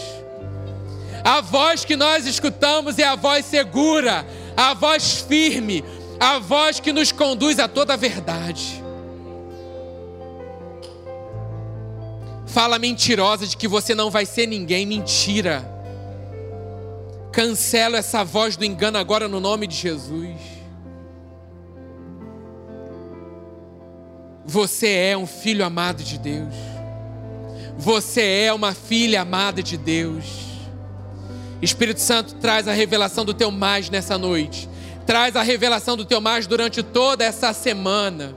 A voz que nós escutamos é a voz segura, a voz firme, a voz que nos conduz a toda a verdade. Fala mentirosa de que você não vai ser ninguém, mentira. Cancelo essa voz do engano agora no nome de Jesus. Você é um filho amado de Deus. Você é uma filha amada de Deus. Espírito Santo traz a revelação do teu mais nessa noite. Traz a revelação do teu mais durante toda essa semana.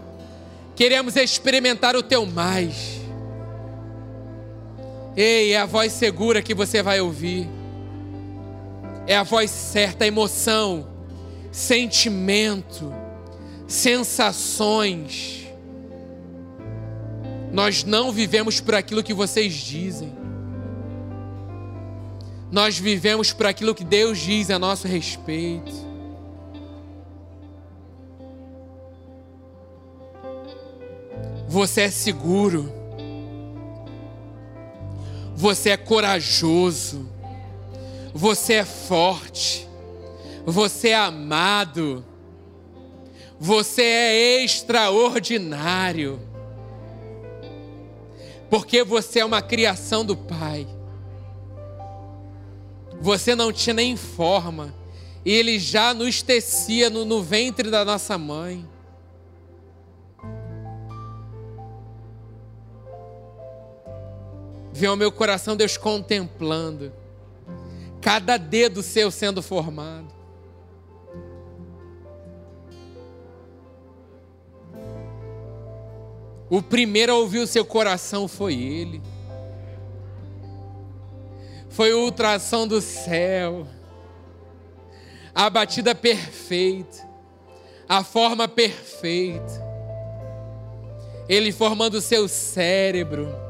Queremos experimentar o teu mais. Ei, é a voz segura que você vai ouvir é a voz certa, a emoção, sentimento, sensações. Nós não vivemos por aquilo que vocês dizem. Nós vivemos por aquilo que Deus diz a nosso respeito. Você é seguro. Você é corajoso. Você é forte. Você é amado. Você é extraordinário. Porque você é uma criação do Pai. Você não tinha nem forma. E Ele já nos tecia no, no ventre da nossa mãe. Vê o meu coração Deus contemplando cada dedo seu sendo formado. O primeiro a ouvir o seu coração foi Ele. Foi o ultrassom do céu. A batida perfeita. A forma perfeita. Ele formando o seu cérebro.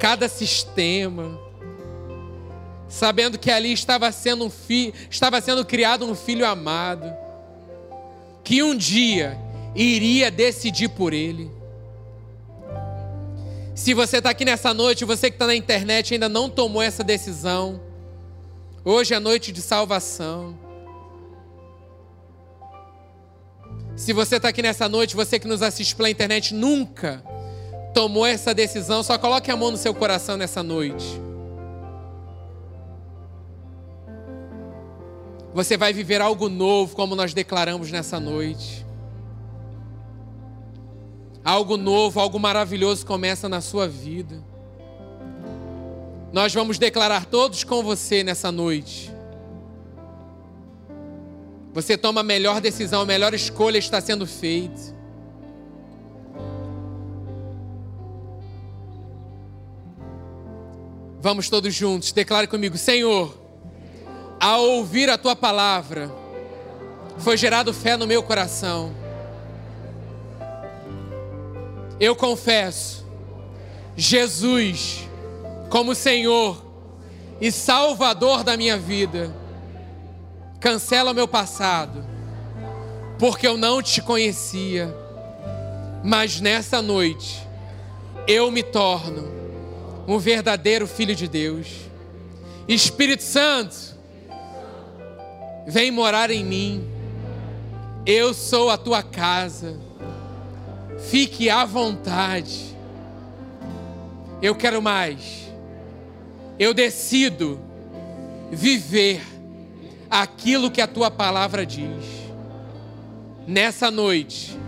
Cada sistema sabendo que ali estava sendo um filho, estava sendo criado um filho amado, que um dia iria decidir por ele. Se você está aqui nessa noite, você que está na internet ainda não tomou essa decisão, Hoje é noite de salvação. Se você está aqui nessa noite, você que nos assiste pela internet, nunca tomou essa decisão, só coloque a mão no seu coração nessa noite. Você vai viver algo novo, como nós declaramos nessa noite. Algo novo, algo maravilhoso começa na sua vida. Nós vamos declarar todos com você nessa noite. Você toma a melhor decisão, a melhor escolha está sendo feita. Vamos todos juntos, declare comigo: Senhor, ao ouvir a tua palavra, foi gerado fé no meu coração. Eu confesso, Jesus, como Senhor e Salvador da minha vida, cancela o meu passado, porque eu não te conhecia, mas nessa noite eu me torno um verdadeiro filho de Deus. Espírito Santo, vem morar em mim. Eu sou a tua casa. Fique à vontade. Eu quero mais. Eu decido viver aquilo que a tua palavra diz. Nessa noite,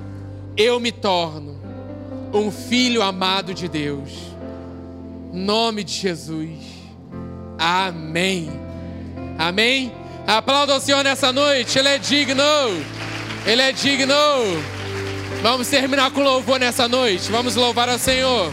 eu me torno um filho amado de Deus nome de Jesus. Amém. Amém. Aplauda o Senhor nessa noite. Ele é digno. Ele é digno. Vamos terminar com louvor nessa noite. Vamos louvar ao Senhor.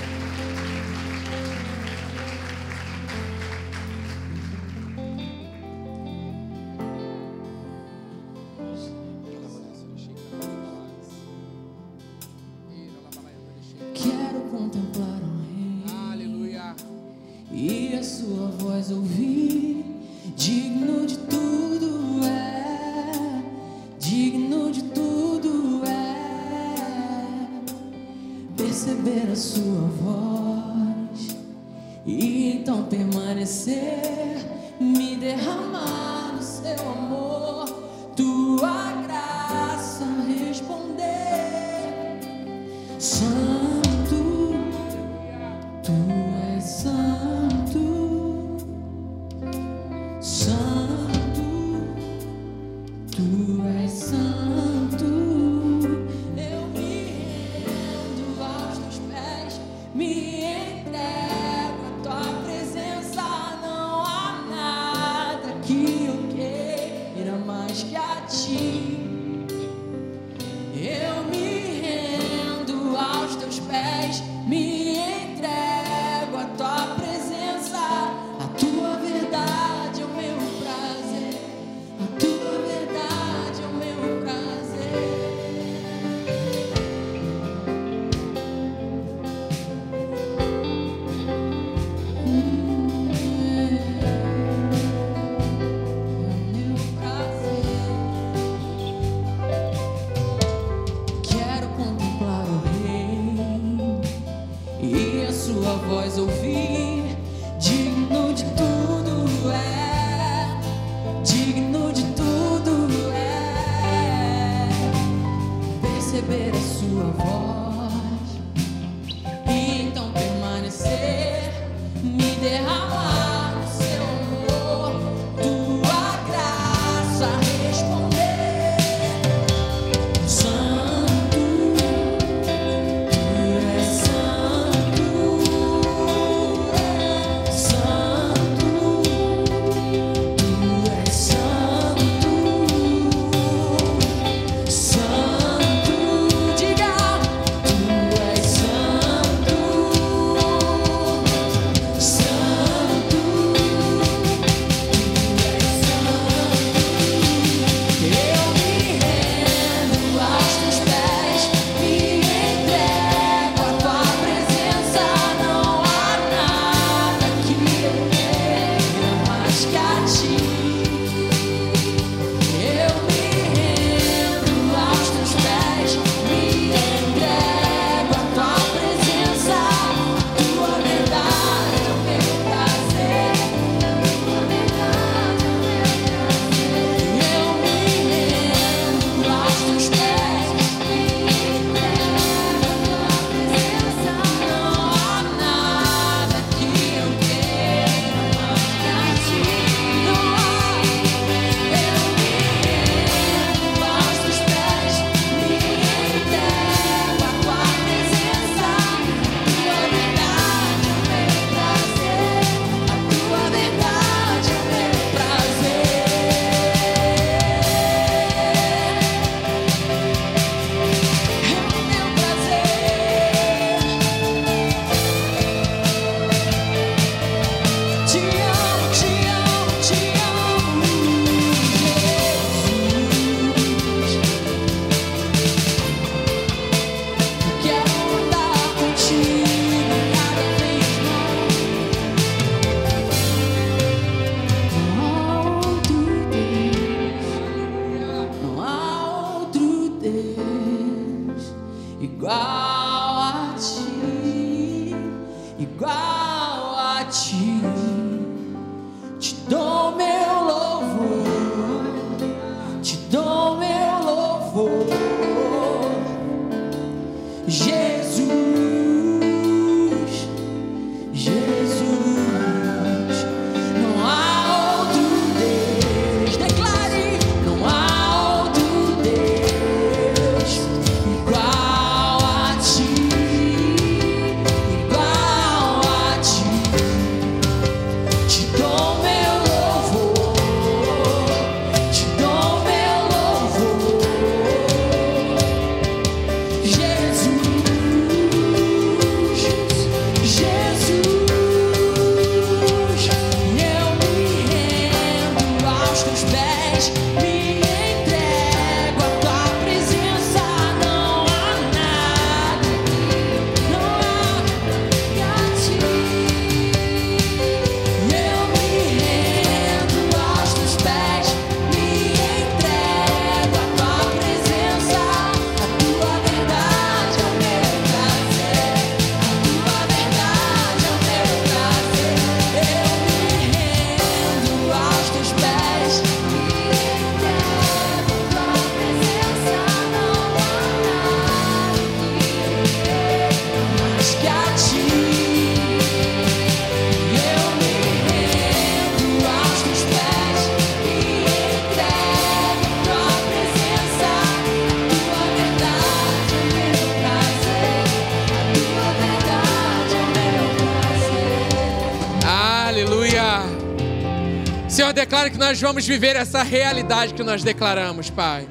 Nós vamos viver essa realidade que nós declaramos, Pai.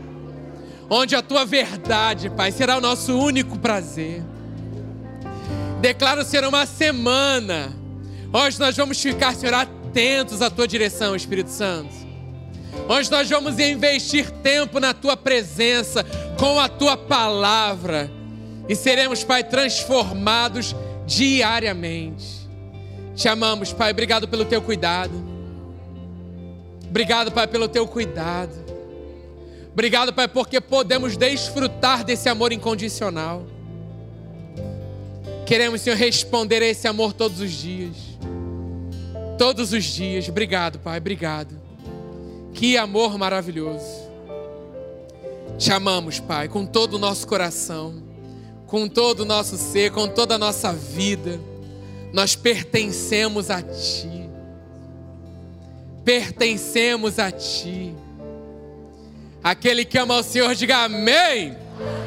Onde a tua verdade, Pai, será o nosso único prazer. Declaro ser uma semana. Onde nós vamos ficar, Senhor, atentos à tua direção, Espírito Santo. Onde nós vamos investir tempo na tua presença, com a tua palavra. E seremos, Pai, transformados diariamente. Te amamos, Pai. Obrigado pelo teu cuidado. Obrigado, Pai, pelo teu cuidado. Obrigado, Pai, porque podemos desfrutar desse amor incondicional. Queremos, Senhor, responder a esse amor todos os dias. Todos os dias. Obrigado, Pai. Obrigado. Que amor maravilhoso. Te amamos, Pai, com todo o nosso coração, com todo o nosso ser, com toda a nossa vida. Nós pertencemos a Ti. Pertencemos a Ti. Aquele que ama o Senhor, diga amém.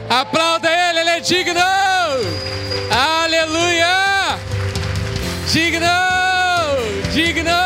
Aplauda Ele, Ele é digno. Aleluia. Digno, digno.